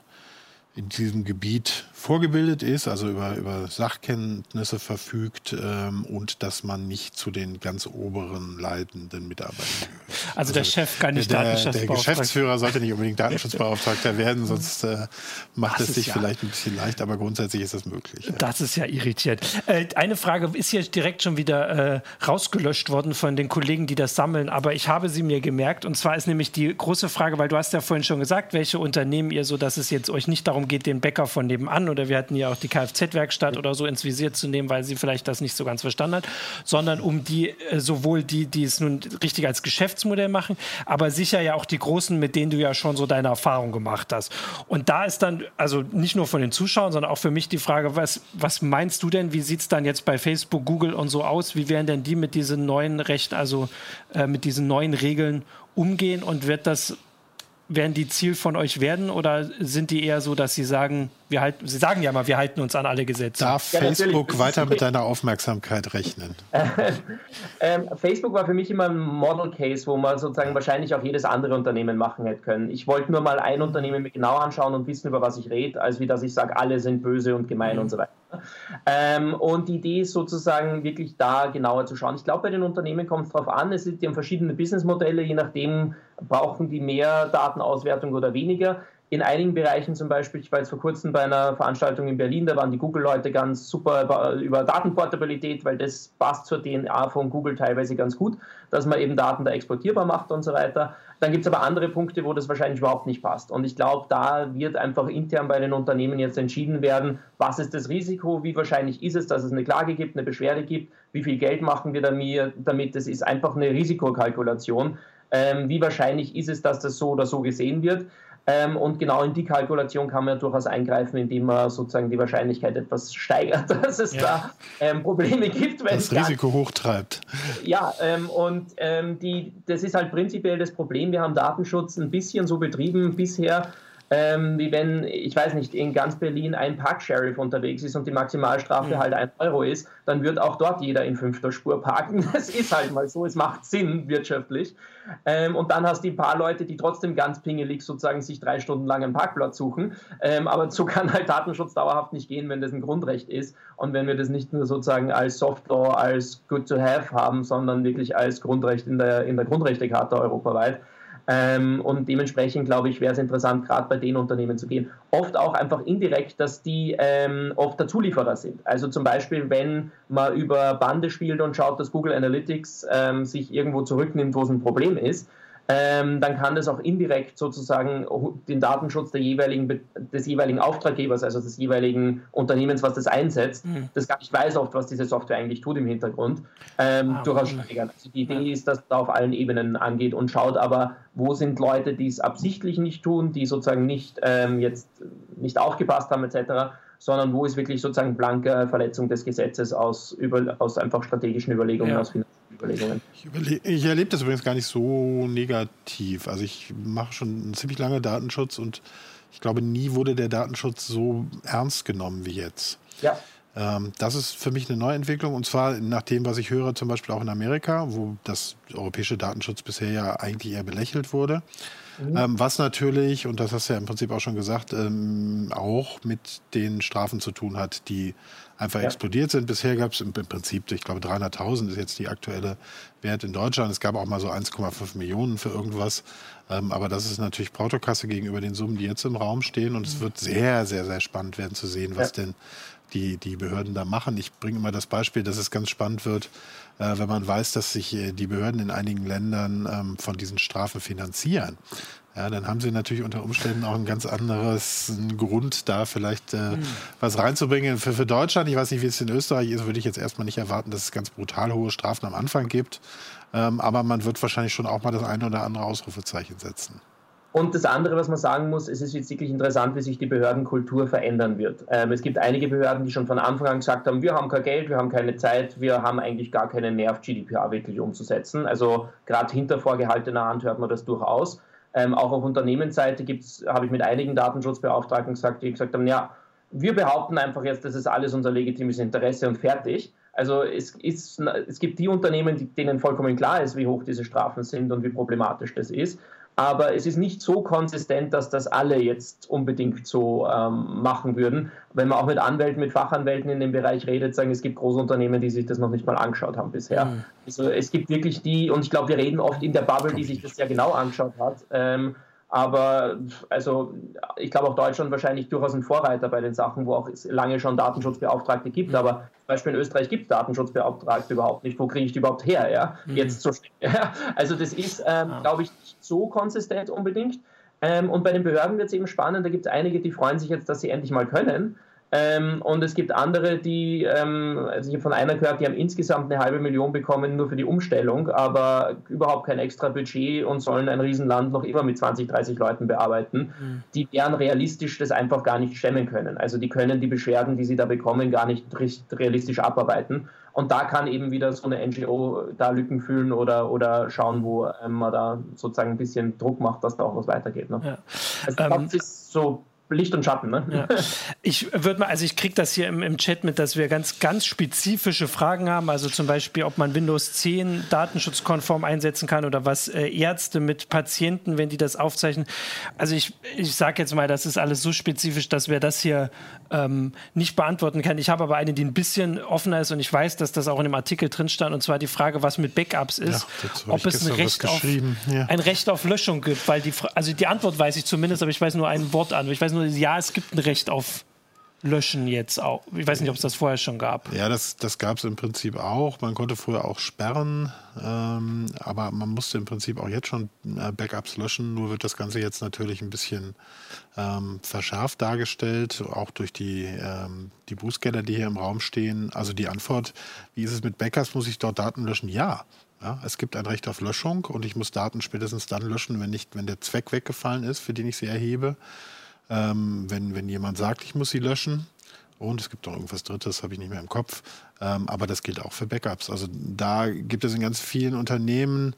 in diesem Gebiet vorgebildet ist, also über, über Sachkenntnisse verfügt ähm, und dass man nicht zu den ganz oberen leitenden Mitarbeitern gehört. Also, also der Chef kann nicht der, Datenschutzbeauftragter Der Geschäftsführer sollte nicht unbedingt Datenschutzbeauftragter werden, sonst äh, macht das es sich ja, vielleicht ein bisschen leicht, aber grundsätzlich ist das möglich. Ja. Das ist ja irritiert. Äh, eine Frage ist hier direkt schon wieder äh, rausgelöscht worden von den Kollegen, die das sammeln, aber ich habe sie mir gemerkt und zwar ist nämlich die große Frage, weil du hast ja vorhin schon gesagt, welche Unternehmen ihr so, dass es jetzt euch nicht darum geht, den Bäcker von nebenan oder wir hatten ja auch die Kfz-Werkstatt oder so ins Visier zu nehmen, weil sie vielleicht das nicht so ganz verstanden hat, sondern um die, äh, sowohl die, die es nun richtig als Geschäftsmodell machen, aber sicher ja auch die Großen, mit denen du ja schon so deine Erfahrung gemacht hast. Und da ist dann, also nicht nur von den Zuschauern, sondern auch für mich die Frage, was, was meinst du denn, wie sieht es dann jetzt bei Facebook, Google und so aus? Wie werden denn die mit diesen neuen Rechten, also äh, mit diesen neuen Regeln umgehen und wird das werden die Ziel von euch werden oder sind die eher so, dass sie sagen, wir halten, sie sagen ja mal, wir halten uns an alle Gesetze? Darf ja, Facebook weiter mit deiner Aufmerksamkeit rechnen? ähm, Facebook war für mich immer ein Model Case, wo man sozusagen wahrscheinlich auch jedes andere Unternehmen machen hätte können. Ich wollte nur mal ein Unternehmen mir genau anschauen und wissen, über was ich rede, als wie dass ich sage, alle sind böse und gemein mhm. und so weiter. Ähm, und die Idee ist sozusagen wirklich da genauer zu schauen. Ich glaube, bei den Unternehmen kommt es darauf an, es sind, die haben verschiedene Businessmodelle, je nachdem brauchen die mehr Datenauswertung oder weniger in einigen Bereichen zum Beispiel, ich war jetzt vor kurzem bei einer Veranstaltung in Berlin, da waren die Google-Leute ganz super über, Datenportabilität, weil das passt zur DNA von Google teilweise ganz gut, dass man eben Daten da exportierbar macht und so weiter. Dann gibt es aber andere Punkte, wo das wahrscheinlich überhaupt nicht passt. Und ich glaube, da wird einfach intern bei den Unternehmen jetzt entschieden werden, was ist das Risiko, wie wahrscheinlich ist es, dass es eine Klage gibt, eine Beschwerde gibt, wie viel Geld machen wir damit. Das ist einfach eine Risikokalkulation. Ähm, wie wahrscheinlich ist es, dass das so oder so gesehen wird? Ähm, und genau in die Kalkulation kann man ja durchaus eingreifen, indem man sozusagen die Wahrscheinlichkeit etwas steigert, dass es ja. da ähm, Probleme gibt. Wenn das Risiko hochtreibt. Ja, ähm, und ähm, die, das ist halt prinzipiell das Problem. Wir haben Datenschutz ein bisschen so betrieben bisher, ähm, wie wenn, ich weiß nicht, in ganz Berlin ein Parksheriff unterwegs ist und die Maximalstrafe mhm. halt ein Euro ist, dann wird auch dort jeder in fünfter Spur parken. Das ist halt mal so, es macht Sinn wirtschaftlich. Ähm, und dann hast du ein paar Leute, die trotzdem ganz pingelig sozusagen sich drei Stunden lang einen Parkplatz suchen. Ähm, aber so kann halt Datenschutz dauerhaft nicht gehen, wenn das ein Grundrecht ist und wenn wir das nicht nur sozusagen als Softlaw, als Good to Have haben, sondern wirklich als Grundrecht in der, in der Grundrechtecharta europaweit. Ähm, und dementsprechend, glaube ich, wäre es interessant, gerade bei den Unternehmen zu gehen. Oft auch einfach indirekt, dass die ähm, oft der Zulieferer sind. Also zum Beispiel, wenn man über Bande spielt und schaut, dass Google Analytics ähm, sich irgendwo zurücknimmt, wo es ein Problem ist, ähm, dann kann das auch indirekt sozusagen den Datenschutz der jeweiligen, des jeweiligen Auftraggebers, also des jeweiligen Unternehmens, was das einsetzt, mhm. das gar nicht weiß oft, was diese Software eigentlich tut im Hintergrund, ähm, ah, durchaus steigern. Also die Idee ist, dass da auf allen Ebenen angeht und schaut aber, wo sind Leute, die es absichtlich nicht tun, die sozusagen nicht ähm, jetzt nicht aufgepasst haben etc., sondern wo ist wirklich sozusagen blanke Verletzung des Gesetzes aus, über, aus einfach strategischen Überlegungen, ja. aus finanziellen Überlegungen. Ich, ich erlebe das übrigens gar nicht so negativ. Also ich mache schon ziemlich lange Datenschutz und ich glaube, nie wurde der Datenschutz so ernst genommen wie jetzt. Ja. Ähm, das ist für mich eine Neuentwicklung und zwar nach dem, was ich höre, zum Beispiel auch in Amerika, wo das europäische Datenschutz bisher ja eigentlich eher belächelt wurde. Mhm. Ähm, was natürlich, und das hast du ja im Prinzip auch schon gesagt, ähm, auch mit den Strafen zu tun hat, die einfach ja. explodiert sind. Bisher gab es im, im, Prinzip, ich glaube 300.000 ist jetzt die aktuelle Wert in Deutschland. Es gab auch mal so 1,5 Millionen für irgendwas. Ähm, aber das ist natürlich Portokasse gegenüber den Summen, die jetzt im Raum stehen. Und es mhm. wird sehr, sehr, sehr spannend werden zu sehen, was ja. denn die, die Behörden da machen. Ich bringe immer das Beispiel, dass es ganz spannend wird, äh, wenn man weiß, dass sich äh, die Behörden in einigen Ländern ähm, von diesen Strafen finanzieren. Ja, dann haben sie natürlich unter Umständen auch ein ganz anderes Grund, da vielleicht äh, mhm. was reinzubringen. Für, für Deutschland, ich weiß nicht, wie es in Österreich ist, würde ich jetzt erstmal nicht erwarten, dass es ganz brutal hohe Strafen am Anfang gibt. Ähm, aber man wird wahrscheinlich schon auch mal das eine oder andere Ausrufezeichen setzen. Und das andere, was man sagen muss, es ist jetzt wirklich interessant, wie sich die Behördenkultur verändern wird. Ähm, es gibt einige Behörden, die schon von Anfang an gesagt haben, wir haben kein Geld, wir haben keine Zeit, wir haben eigentlich gar keinen Nerv, GDPR wirklich umzusetzen. Also gerade hinter vorgehaltener Hand hört man das durchaus. Ähm, auch auf Unternehmensseite habe ich mit einigen Datenschutzbeauftragten gesagt, die gesagt haben, ja, wir behaupten einfach jetzt, das ist alles unser legitimes Interesse und fertig. Also es, ist, es gibt die Unternehmen, denen vollkommen klar ist, wie hoch diese Strafen sind und wie problematisch das ist aber es ist nicht so konsistent, dass das alle jetzt unbedingt so ähm, machen würden. Wenn man auch mit Anwälten, mit Fachanwälten in dem Bereich redet, sagen, es gibt große Unternehmen, die sich das noch nicht mal angeschaut haben bisher. Mhm. Also es gibt wirklich die, und ich glaube, wir reden oft in der Bubble, die sich das ja genau angeschaut hat. Ähm, aber also ich glaube auch Deutschland wahrscheinlich durchaus ein Vorreiter bei den Sachen, wo auch es lange schon Datenschutzbeauftragte gibt. Aber zum Beispiel in Österreich gibt es Datenschutzbeauftragte überhaupt nicht. Wo kriege ich die überhaupt her? Ja? Mhm. Jetzt so ja? Also das ist, ähm, ah. glaube ich, nicht so konsistent unbedingt. Ähm, und bei den Behörden wird es eben spannend. Da gibt es einige, die freuen sich jetzt, dass sie endlich mal können. Ähm, und es gibt andere, die, ähm, also ich habe von einer gehört, die haben insgesamt eine halbe Million bekommen nur für die Umstellung, aber überhaupt kein extra Budget und sollen ein Riesenland noch immer mit 20, 30 Leuten bearbeiten. Mhm. Die werden realistisch das einfach gar nicht stemmen können. Also die können die Beschwerden, die sie da bekommen, gar nicht realistisch abarbeiten. Und da kann eben wieder so eine NGO da Lücken fühlen oder, oder schauen, wo ähm, man da sozusagen ein bisschen Druck macht, dass da auch was weitergeht. Ne? Ja. Also ähm, das ist so Licht und Schatten. Ne? Ja. Ich würde mal, also ich kriege das hier im, im Chat mit, dass wir ganz, ganz spezifische Fragen haben. Also zum Beispiel, ob man Windows 10 datenschutzkonform einsetzen kann oder was äh, Ärzte mit Patienten, wenn die das aufzeichnen. Also ich, ich sage jetzt mal, das ist alles so spezifisch, dass wir das hier ähm, nicht beantworten können. Ich habe aber eine, die ein bisschen offener ist und ich weiß, dass das auch in dem Artikel drin stand. Und zwar die Frage, was mit Backups ist, ja, ob es ein Recht, auf, ja. ein Recht auf Löschung gibt. Weil die, also die Antwort weiß ich zumindest, aber ich weiß nur ein Wort an. Ich weiß nur nur, ja, es gibt ein Recht auf Löschen jetzt auch. Ich weiß nicht, ob es das vorher schon gab. Ja, das, das gab es im Prinzip auch. Man konnte früher auch sperren, ähm, aber man musste im Prinzip auch jetzt schon äh, Backups löschen. Nur wird das Ganze jetzt natürlich ein bisschen ähm, verschärft dargestellt, auch durch die, ähm, die Bußgelder, die hier im Raum stehen. Also die Antwort, wie ist es mit Backups? Muss ich dort Daten löschen? Ja. Ja, es gibt ein Recht auf Löschung und ich muss Daten spätestens dann löschen, wenn, nicht, wenn der Zweck weggefallen ist, für den ich sie erhebe ähm, wenn, wenn jemand sagt, ich muss sie löschen. Und es gibt noch irgendwas Drittes, habe ich nicht mehr im Kopf. Ähm, aber das gilt auch für Backups. Also da gibt es in ganz vielen Unternehmen,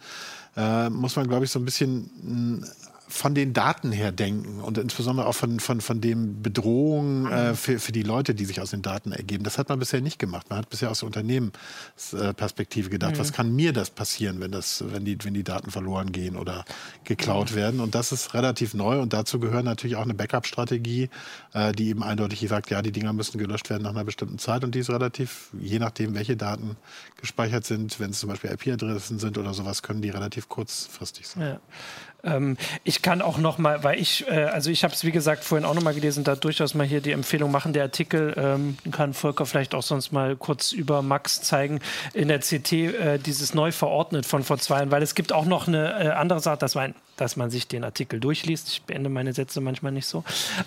äh, muss man, glaube ich, so ein bisschen von den Daten her denken und insbesondere auch von, von, von dem Bedrohung äh, für, für die Leute, die sich aus den Daten ergeben. Das hat man bisher nicht gemacht. Man hat bisher aus der Unternehmensperspektive gedacht, mhm. was kann mir das passieren, wenn, das, wenn, die, wenn die Daten verloren gehen oder geklaut mhm. werden. Und das ist relativ neu und dazu gehört natürlich auch eine Backup-Strategie, äh, die eben eindeutig sagt, ja, die Dinger müssen gelöscht werden nach einer bestimmten Zeit und die ist relativ, je nachdem, welche Daten gespeichert sind, wenn es zum Beispiel IP-Adressen sind oder sowas, können die relativ kurzfristig sein. Ja. Ähm, ich kann auch noch mal, weil ich, äh, also ich habe es wie gesagt vorhin auch noch mal gelesen, da durchaus mal hier die Empfehlung machen. Der Artikel ähm, kann Volker vielleicht auch sonst mal kurz über Max zeigen in der CT äh, dieses neu verordnet von vor zwei Jahren, weil es gibt auch noch eine äh, andere Sache, das war ein dass man sich den Artikel durchliest. Ich beende meine Sätze manchmal nicht so.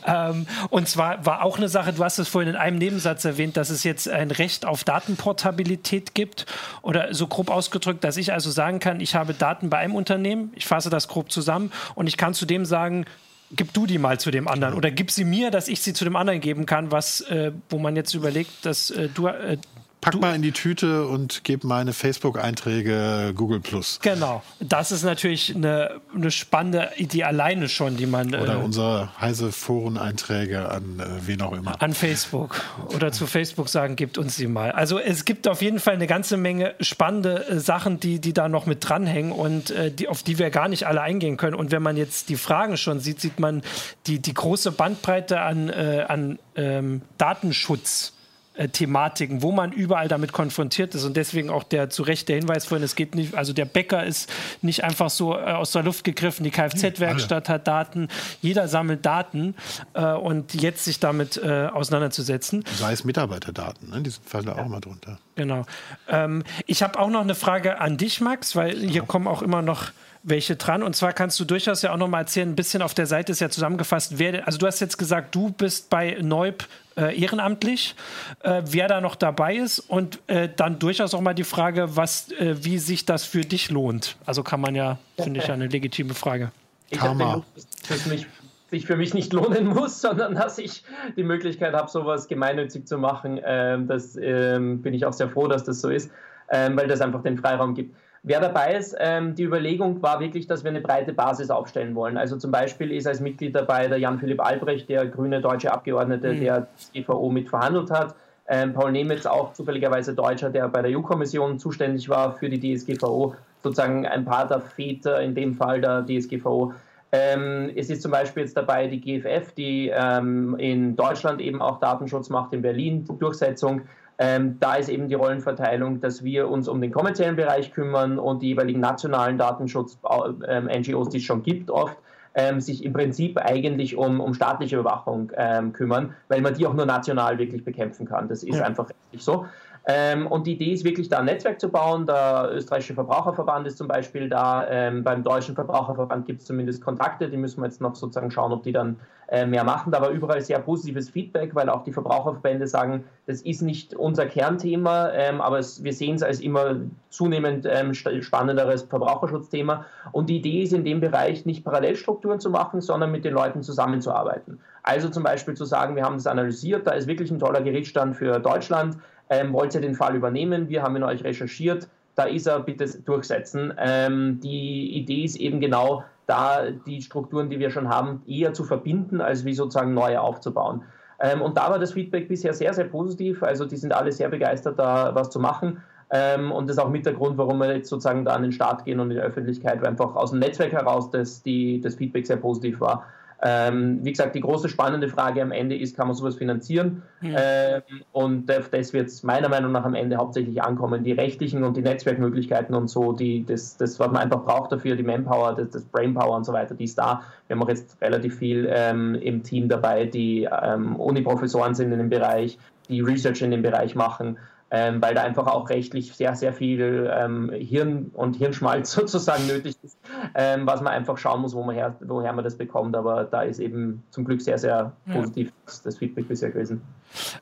Ähm, und zwar war auch eine Sache, du hast es vorhin in einem Nebensatz erwähnt, dass es jetzt ein Recht auf Datenportabilität gibt oder so grob ausgedrückt, dass ich also sagen kann, ich habe Daten bei einem Unternehmen, ich fasse das grob zusammen und ich kann zu dem sagen, gib du die mal zu dem anderen genau. oder gib sie mir, dass ich sie zu dem anderen geben kann, was, äh, wo man jetzt überlegt, dass äh, du, äh, Pack mal in die Tüte und gebe meine Facebook-Einträge Google Plus. Genau. Das ist natürlich eine, eine spannende Idee alleine schon, die man. Oder äh, unsere heise Foren-Einträge an äh, wen auch immer. An Facebook. Oder zu Facebook sagen, gibt uns die mal. Also es gibt auf jeden Fall eine ganze Menge spannende äh, Sachen, die, die da noch mit dranhängen und äh, die, auf die wir gar nicht alle eingehen können. Und wenn man jetzt die Fragen schon sieht, sieht man die, die große Bandbreite an, äh, an ähm, Datenschutz äh, Thematiken, wo man überall damit konfrontiert ist und deswegen auch der zu Recht der Hinweis vorhin, es geht nicht, also der Bäcker ist nicht einfach so äh, aus der Luft gegriffen, die Kfz-Werkstatt hat Daten, jeder sammelt Daten äh, und jetzt sich damit äh, auseinanderzusetzen. Sei es Mitarbeiterdaten, ne? die fallen da ja. auch mal drunter. Genau. Ähm, ich habe auch noch eine Frage an dich, Max, weil hier kommen auch immer noch welche dran. Und zwar kannst du durchaus ja auch noch mal erzählen, ein bisschen auf der Seite ist ja zusammengefasst, wer, also du hast jetzt gesagt, du bist bei Neub äh, ehrenamtlich, äh, wer da noch dabei ist und äh, dann durchaus auch mal die Frage, was, äh, wie sich das für dich lohnt. Also kann man ja, finde ich, eine legitime Frage. Ich habe dass mich sich für mich nicht lohnen muss, sondern dass ich die Möglichkeit habe, sowas gemeinnützig zu machen. Ähm, das ähm, bin ich auch sehr froh, dass das so ist, ähm, weil das einfach den Freiraum gibt. Wer dabei ist, ähm, die Überlegung war wirklich, dass wir eine breite Basis aufstellen wollen. Also zum Beispiel ist als Mitglied dabei der Jan-Philipp Albrecht, der grüne deutsche Abgeordnete, mhm. der das GVO mit verhandelt hat. Ähm, Paul Nemitz, auch zufälligerweise Deutscher, der bei der EU-Kommission zuständig war für die DSGVO, sozusagen ein paar der Väter in dem Fall der DSGVO. Ähm, es ist zum Beispiel jetzt dabei die GFF, die ähm, in Deutschland eben auch Datenschutz macht, in Berlin Durchsetzung. Ähm, da ist eben die Rollenverteilung, dass wir uns um den kommerziellen Bereich kümmern und die jeweiligen nationalen Datenschutz-NGOs, die es schon gibt, oft ähm, sich im Prinzip eigentlich um, um staatliche Überwachung ähm, kümmern, weil man die auch nur national wirklich bekämpfen kann. Das ist ja. einfach richtig so. Ähm, und die Idee ist wirklich, da ein Netzwerk zu bauen. Der österreichische Verbraucherverband ist zum Beispiel da. Ähm, beim deutschen Verbraucherverband gibt es zumindest Kontakte. Die müssen wir jetzt noch sozusagen schauen, ob die dann äh, mehr machen. Da war überall sehr positives Feedback, weil auch die Verbraucherverbände sagen, das ist nicht unser Kernthema, ähm, aber es, wir sehen es als immer zunehmend ähm, spannenderes Verbraucherschutzthema. Und die Idee ist in dem Bereich nicht Parallelstrukturen zu machen, sondern mit den Leuten zusammenzuarbeiten. Also zum Beispiel zu sagen, wir haben das analysiert, da ist wirklich ein toller Gerichtsstand für Deutschland ähm, wollt ihr den Fall übernehmen? Wir haben ihn euch recherchiert. Da ist er, bitte durchsetzen. Ähm, die Idee ist eben genau, da die Strukturen, die wir schon haben, eher zu verbinden, als wie sozusagen neue aufzubauen. Ähm, und da war das Feedback bisher sehr, sehr positiv. Also die sind alle sehr begeistert, da was zu machen. Ähm, und das ist auch mit der Grund, warum wir jetzt sozusagen da an den Start gehen und in die Öffentlichkeit, weil einfach aus dem Netzwerk heraus dass die, das Feedback sehr positiv war. Ähm, wie gesagt, die große spannende Frage am Ende ist, kann man sowas finanzieren? Mhm. Ähm, und auf das wird es meiner Meinung nach am Ende hauptsächlich ankommen. Die rechtlichen und die Netzwerkmöglichkeiten und so, die, das, das was man einfach braucht dafür, die Manpower, das, das Brainpower und so weiter, die ist da. Wir haben auch jetzt relativ viel ähm, im Team dabei, die ähm, Uni-Professoren sind in dem Bereich, die Research in dem Bereich machen ähm, weil da einfach auch rechtlich sehr, sehr viel ähm, Hirn und Hirnschmalz sozusagen nötig ist, ähm, was man einfach schauen muss, wo man her, woher man das bekommt. Aber da ist eben zum Glück sehr, sehr positiv ja. das Feedback bisher gewesen.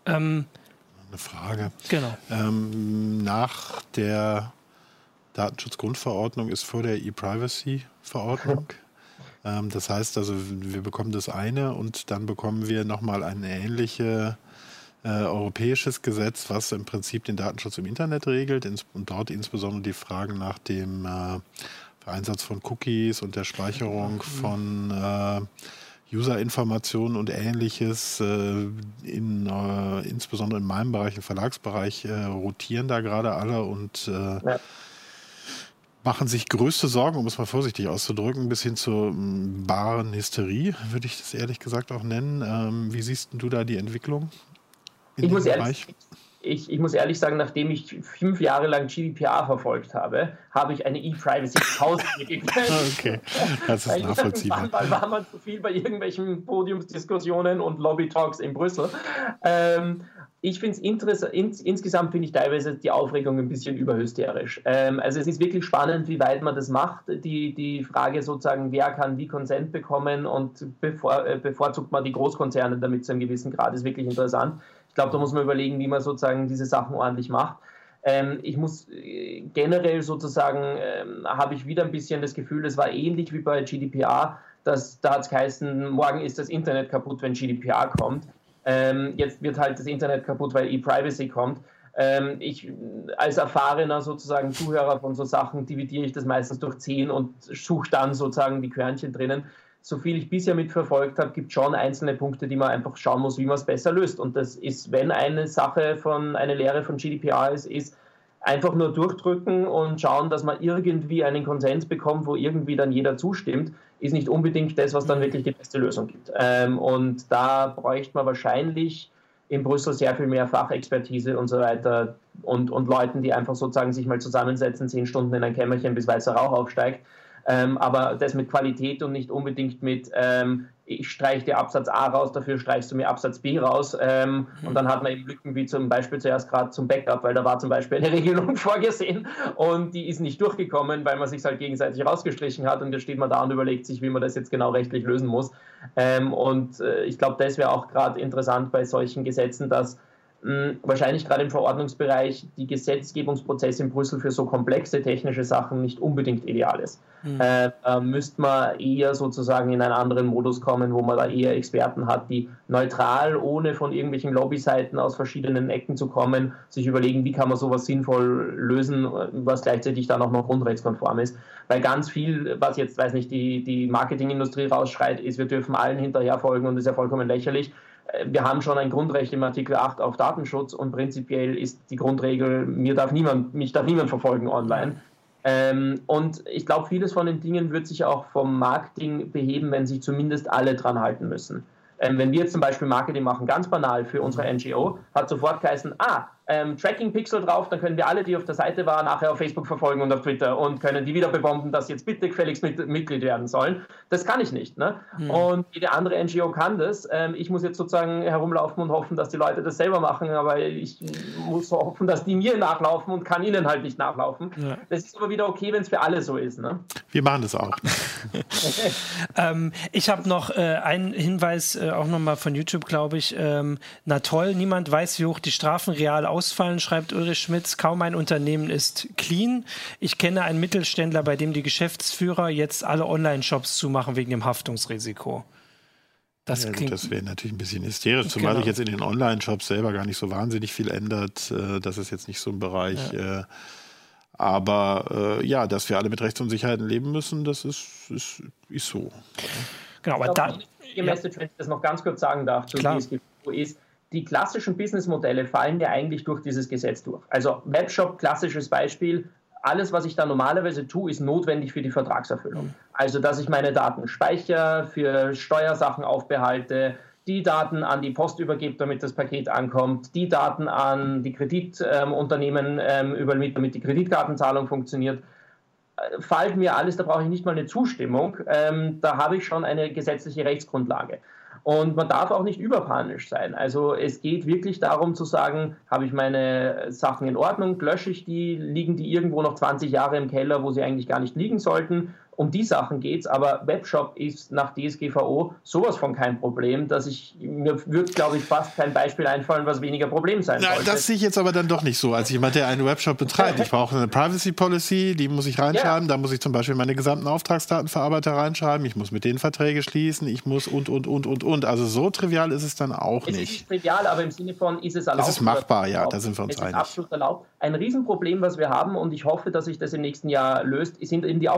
Ähm, Eine Frage. Genau. Ähm, nach der Datenschutzgrundverordnung ist vor der E-Privacy-Verordnung. Ähm, das heißt also, wir bekommen das eine und dann bekommen wir nochmal eine ähnliche äh, europäisches Gesetz, was im Prinzip den Datenschutz im Internet regelt ins, und dort insbesondere die Fragen nach dem äh, Einsatz von Cookies und der Speicherung von äh, User-Informationen und ähnliches, äh, in, äh, insbesondere in meinem Bereich, im Verlagsbereich, äh, rotieren da gerade alle und ja. machen sich größte Sorgen, um es mal vorsichtig auszudrücken, bis hin zur m, baren Hysterie, würde ich das ehrlich gesagt auch nennen. Ähm, wie siehst du da die Entwicklung? Ich muss, ehrlich, ich, ich, muss ehrlich sagen, nachdem ich fünf Jahre lang GDPR verfolgt habe, habe ich eine E-Privacy-Pause gegeben. okay, das ist nachvollziehbar. Weil war man zu viel bei irgendwelchen Podiumsdiskussionen und Lobby-Talks in Brüssel. Ähm, ich finde es interessant, ins, insgesamt finde ich teilweise die Aufregung ein bisschen überhysterisch. Ähm, also es ist wirklich spannend, wie weit man das macht. Die, die Frage sozusagen, wer kann wie Konsent bekommen und bevor, äh, bevorzugt man die Großkonzerne damit zu einem gewissen Grad, ist wirklich interessant. Ich glaube, da muss man überlegen, wie man sozusagen diese Sachen ordentlich macht. Ähm, ich muss äh, generell sozusagen, ähm, habe ich wieder ein bisschen das Gefühl, das war ähnlich wie bei GDPR, dass da hat es geheißen, morgen ist das Internet kaputt, wenn GDPR kommt. Ähm, jetzt wird halt das Internet kaputt, weil E-Privacy kommt. Ähm, ich als erfahrener sozusagen Zuhörer von so Sachen dividiere ich das meistens durch 10 und suche dann sozusagen die Körnchen drinnen so viel ich bisher mitverfolgt habe, gibt es schon einzelne Punkte, die man einfach schauen muss, wie man es besser löst. Und das ist, wenn eine Sache von, eine Lehre von GDPR ist, ist einfach nur durchdrücken und schauen, dass man irgendwie einen Konsens bekommt, wo irgendwie dann jeder zustimmt, ist nicht unbedingt das, was dann mhm. wirklich die beste Lösung gibt. Ähm, und da bräuchte man wahrscheinlich in Brüssel sehr viel mehr Fachexpertise und so weiter und, und Leuten, die einfach sozusagen sich mal zusammensetzen, zehn Stunden in ein Kämmerchen, bis weißer Rauch aufsteigt ähm, aber das mit Qualität und nicht unbedingt mit, ähm, ich streiche dir Absatz A raus, dafür streichst du mir Absatz B raus. Ähm, mhm. Und dann hat man eben Lücken wie zum Beispiel zuerst gerade zum Backup, weil da war zum Beispiel eine Regelung vorgesehen und die ist nicht durchgekommen, weil man sich halt gegenseitig rausgestrichen hat und jetzt steht man da und überlegt sich, wie man das jetzt genau rechtlich lösen muss. Ähm, und äh, ich glaube, das wäre auch gerade interessant bei solchen Gesetzen, dass wahrscheinlich gerade im Verordnungsbereich die Gesetzgebungsprozesse in Brüssel für so komplexe technische Sachen nicht unbedingt ideal ist. Mhm. Äh, da müsste man eher sozusagen in einen anderen Modus kommen, wo man da eher Experten hat, die neutral, ohne von irgendwelchen Lobbyseiten aus verschiedenen Ecken zu kommen, sich überlegen, wie kann man sowas sinnvoll lösen, was gleichzeitig dann auch noch grundrechtskonform ist. Weil ganz viel, was jetzt, weiß nicht, die, die Marketingindustrie rausschreit, ist, wir dürfen allen hinterher folgen und das ist ja vollkommen lächerlich wir haben schon ein Grundrecht im Artikel 8 auf Datenschutz und prinzipiell ist die Grundregel, mir darf niemand, mich darf niemand verfolgen online. Ähm, und ich glaube, vieles von den Dingen wird sich auch vom Marketing beheben, wenn sich zumindest alle dran halten müssen. Ähm, wenn wir jetzt zum Beispiel Marketing machen, ganz banal für unsere NGO, hat sofort geheißen, ah, ähm, Tracking-Pixel drauf, dann können wir alle, die auf der Seite waren, nachher auf Facebook verfolgen und auf Twitter und können die wieder bebomben, dass jetzt bitte gefälligst mit, Mitglied werden sollen. Das kann ich nicht. Ne? Mhm. Und jede andere NGO kann das. Ähm, ich muss jetzt sozusagen herumlaufen und hoffen, dass die Leute das selber machen, aber ich muss hoffen, dass die mir nachlaufen und kann ihnen halt nicht nachlaufen. Ja. Das ist aber wieder okay, wenn es für alle so ist. Ne? Wir machen das auch. ähm, ich habe noch äh, einen Hinweis, äh, auch nochmal von YouTube, glaube ich. Ähm, na toll, niemand weiß, wie hoch die Strafen real ausfallen, schreibt Ulrich Schmitz. Kaum ein Unternehmen ist clean. Ich kenne einen Mittelständler, bei dem die Geschäftsführer jetzt alle Online-Shops zumachen wegen dem Haftungsrisiko. Das, ja, das wäre natürlich ein bisschen hysterisch, zumal genau. sich jetzt in den Online-Shops selber gar nicht so wahnsinnig viel ändert. Äh, das ist jetzt nicht so ein Bereich. Ja. Äh, aber äh, ja, dass wir alle mit Rechtsunsicherheiten leben müssen, das ist, ist, ist so. Genau, aber da. Die Message, wenn ich das noch ganz kurz sagen darf, zu DSGVO ist, die klassischen Businessmodelle fallen ja eigentlich durch dieses Gesetz durch. Also Webshop, klassisches Beispiel, alles, was ich da normalerweise tue, ist notwendig für die Vertragserfüllung. Also, dass ich meine Daten speichere, für Steuersachen aufbehalte, die Daten an die Post übergebe, damit das Paket ankommt, die Daten an die Kreditunternehmen ähm, übermittle, damit die Kreditkartenzahlung funktioniert. Äh, fallen mir alles, da brauche ich nicht mal eine Zustimmung. Ähm, da habe ich schon eine gesetzliche Rechtsgrundlage. Und man darf auch nicht überpanisch sein. Also es geht wirklich darum zu sagen, habe ich meine Sachen in Ordnung, lösche ich die, liegen die irgendwo noch 20 Jahre im Keller, wo sie eigentlich gar nicht liegen sollten um die Sachen geht es, aber Webshop ist nach DSGVO sowas von kein Problem, dass ich, mir würde, glaube ich, fast kein Beispiel einfallen, was weniger Problem sein Na, sollte. Das sehe ich jetzt aber dann doch nicht so, als jemand, der einen Webshop betreibt. Ich brauche eine Privacy Policy, die muss ich reinschreiben, ja. da muss ich zum Beispiel meine gesamten Auftragsdatenverarbeiter reinschreiben, ich muss mit denen Verträge schließen, ich muss und, und, und, und, und. Also so trivial ist es dann auch es nicht. Es ist trivial, aber im Sinne von, ist es erlaubt? Es ist machbar, ja, da sind wir uns es einig. Ist absolut erlaubt. Ein Riesenproblem, was wir haben, und ich hoffe, dass sich das im nächsten Jahr löst, sind eben die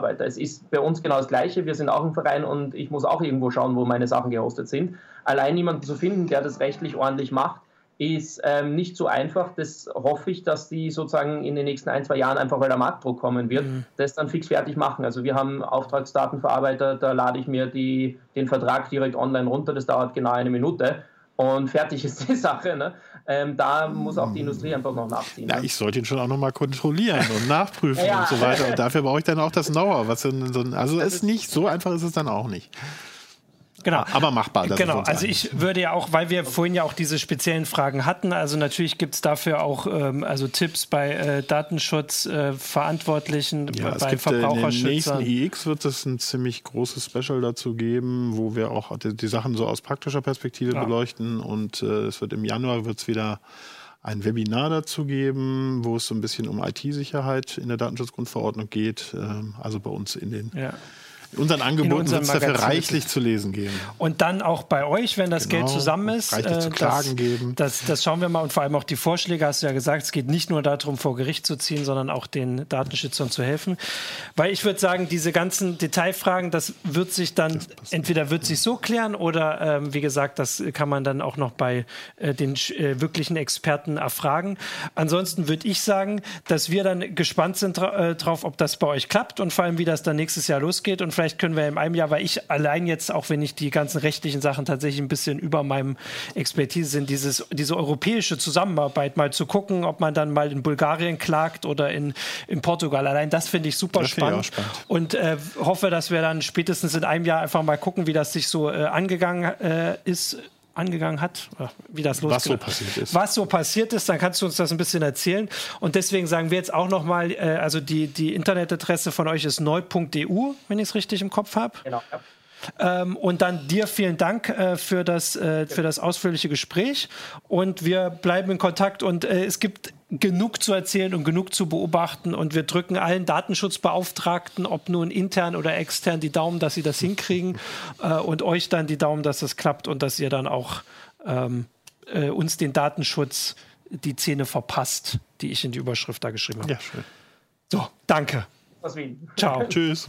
Auftragsdatenverarbeiter. Es ist bei uns genau das Gleiche. Wir sind auch ein Verein und ich muss auch irgendwo schauen, wo meine Sachen gehostet sind. Allein jemanden zu finden, der das rechtlich ordentlich macht, ist ähm, nicht so einfach. Das hoffe ich, dass die sozusagen in den nächsten ein, zwei Jahren einfach, weil der Marktdruck kommen wird, mhm. das dann fix fertig machen. Also wir haben Auftragsdatenverarbeiter, da lade ich mir die, den Vertrag direkt online runter, das dauert genau eine Minute und fertig ist die Sache. Ne? Ähm, da muss auch die Industrie einfach noch nachziehen. Ja, ne? ich sollte ihn schon auch noch mal kontrollieren und nachprüfen ja. und so weiter. Und dafür brauche ich dann auch das Know-how. so also es ist nicht so einfach ist es dann auch nicht. Genau. Aber machbar. Genau. Also ich würde ja auch, weil wir vorhin ja auch diese speziellen Fragen hatten, also natürlich gibt es dafür auch ähm, also Tipps bei äh, Datenschutzverantwortlichen, äh, ja, bei es gibt, Verbraucherschützern. Äh, in den nächsten EX wird es ein ziemlich großes Special dazu geben, wo wir auch die, die Sachen so aus praktischer Perspektive ja. beleuchten. Und äh, es wird im Januar wird es wieder ein Webinar dazu geben, wo es so ein bisschen um IT-Sicherheit in der Datenschutzgrundverordnung geht. Ähm, also bei uns in den ja unseren Angeboten wird es dafür reichlich zu lesen geben. Und dann auch bei euch, wenn das genau, Geld zusammen ist. Reichlich äh, zu Klagen das, geben. Das, das schauen wir mal und vor allem auch die Vorschläge, hast du ja gesagt, es geht nicht nur darum, vor Gericht zu ziehen, sondern auch den Datenschützern zu helfen. Weil ich würde sagen, diese ganzen Detailfragen, das wird sich dann, entweder wird sich so klären oder ähm, wie gesagt, das kann man dann auch noch bei äh, den äh, wirklichen Experten erfragen. Ansonsten würde ich sagen, dass wir dann gespannt sind äh, drauf, ob das bei euch klappt und vor allem, wie das dann nächstes Jahr losgeht und vielleicht können wir in einem Jahr, weil ich allein jetzt, auch wenn ich die ganzen rechtlichen Sachen tatsächlich ein bisschen über meinem Expertise sind, dieses, diese europäische Zusammenarbeit mal zu gucken, ob man dann mal in Bulgarien klagt oder in, in Portugal. Allein das finde ich super spannend. Ich spannend. Und äh, hoffe, dass wir dann spätestens in einem Jahr einfach mal gucken, wie das sich so äh, angegangen äh, ist angegangen hat, wie das was so passiert ist. Was so passiert ist, dann kannst du uns das ein bisschen erzählen. Und deswegen sagen wir jetzt auch nochmal, äh, also die, die Internetadresse von euch ist neu.eu, wenn ich es richtig im Kopf habe. Genau. Ja. Ähm, und dann dir vielen Dank äh, für, das, äh, für das ausführliche Gespräch. Und wir bleiben in Kontakt. Und äh, es gibt genug zu erzählen und genug zu beobachten. Und wir drücken allen Datenschutzbeauftragten, ob nun intern oder extern, die Daumen, dass sie das hinkriegen. Äh, und euch dann die Daumen, dass das klappt und dass ihr dann auch ähm, äh, uns den Datenschutz die Zähne verpasst, die ich in die Überschrift da geschrieben habe. Ja, schön. So, danke. Aus Wien. Ciao. Tschüss.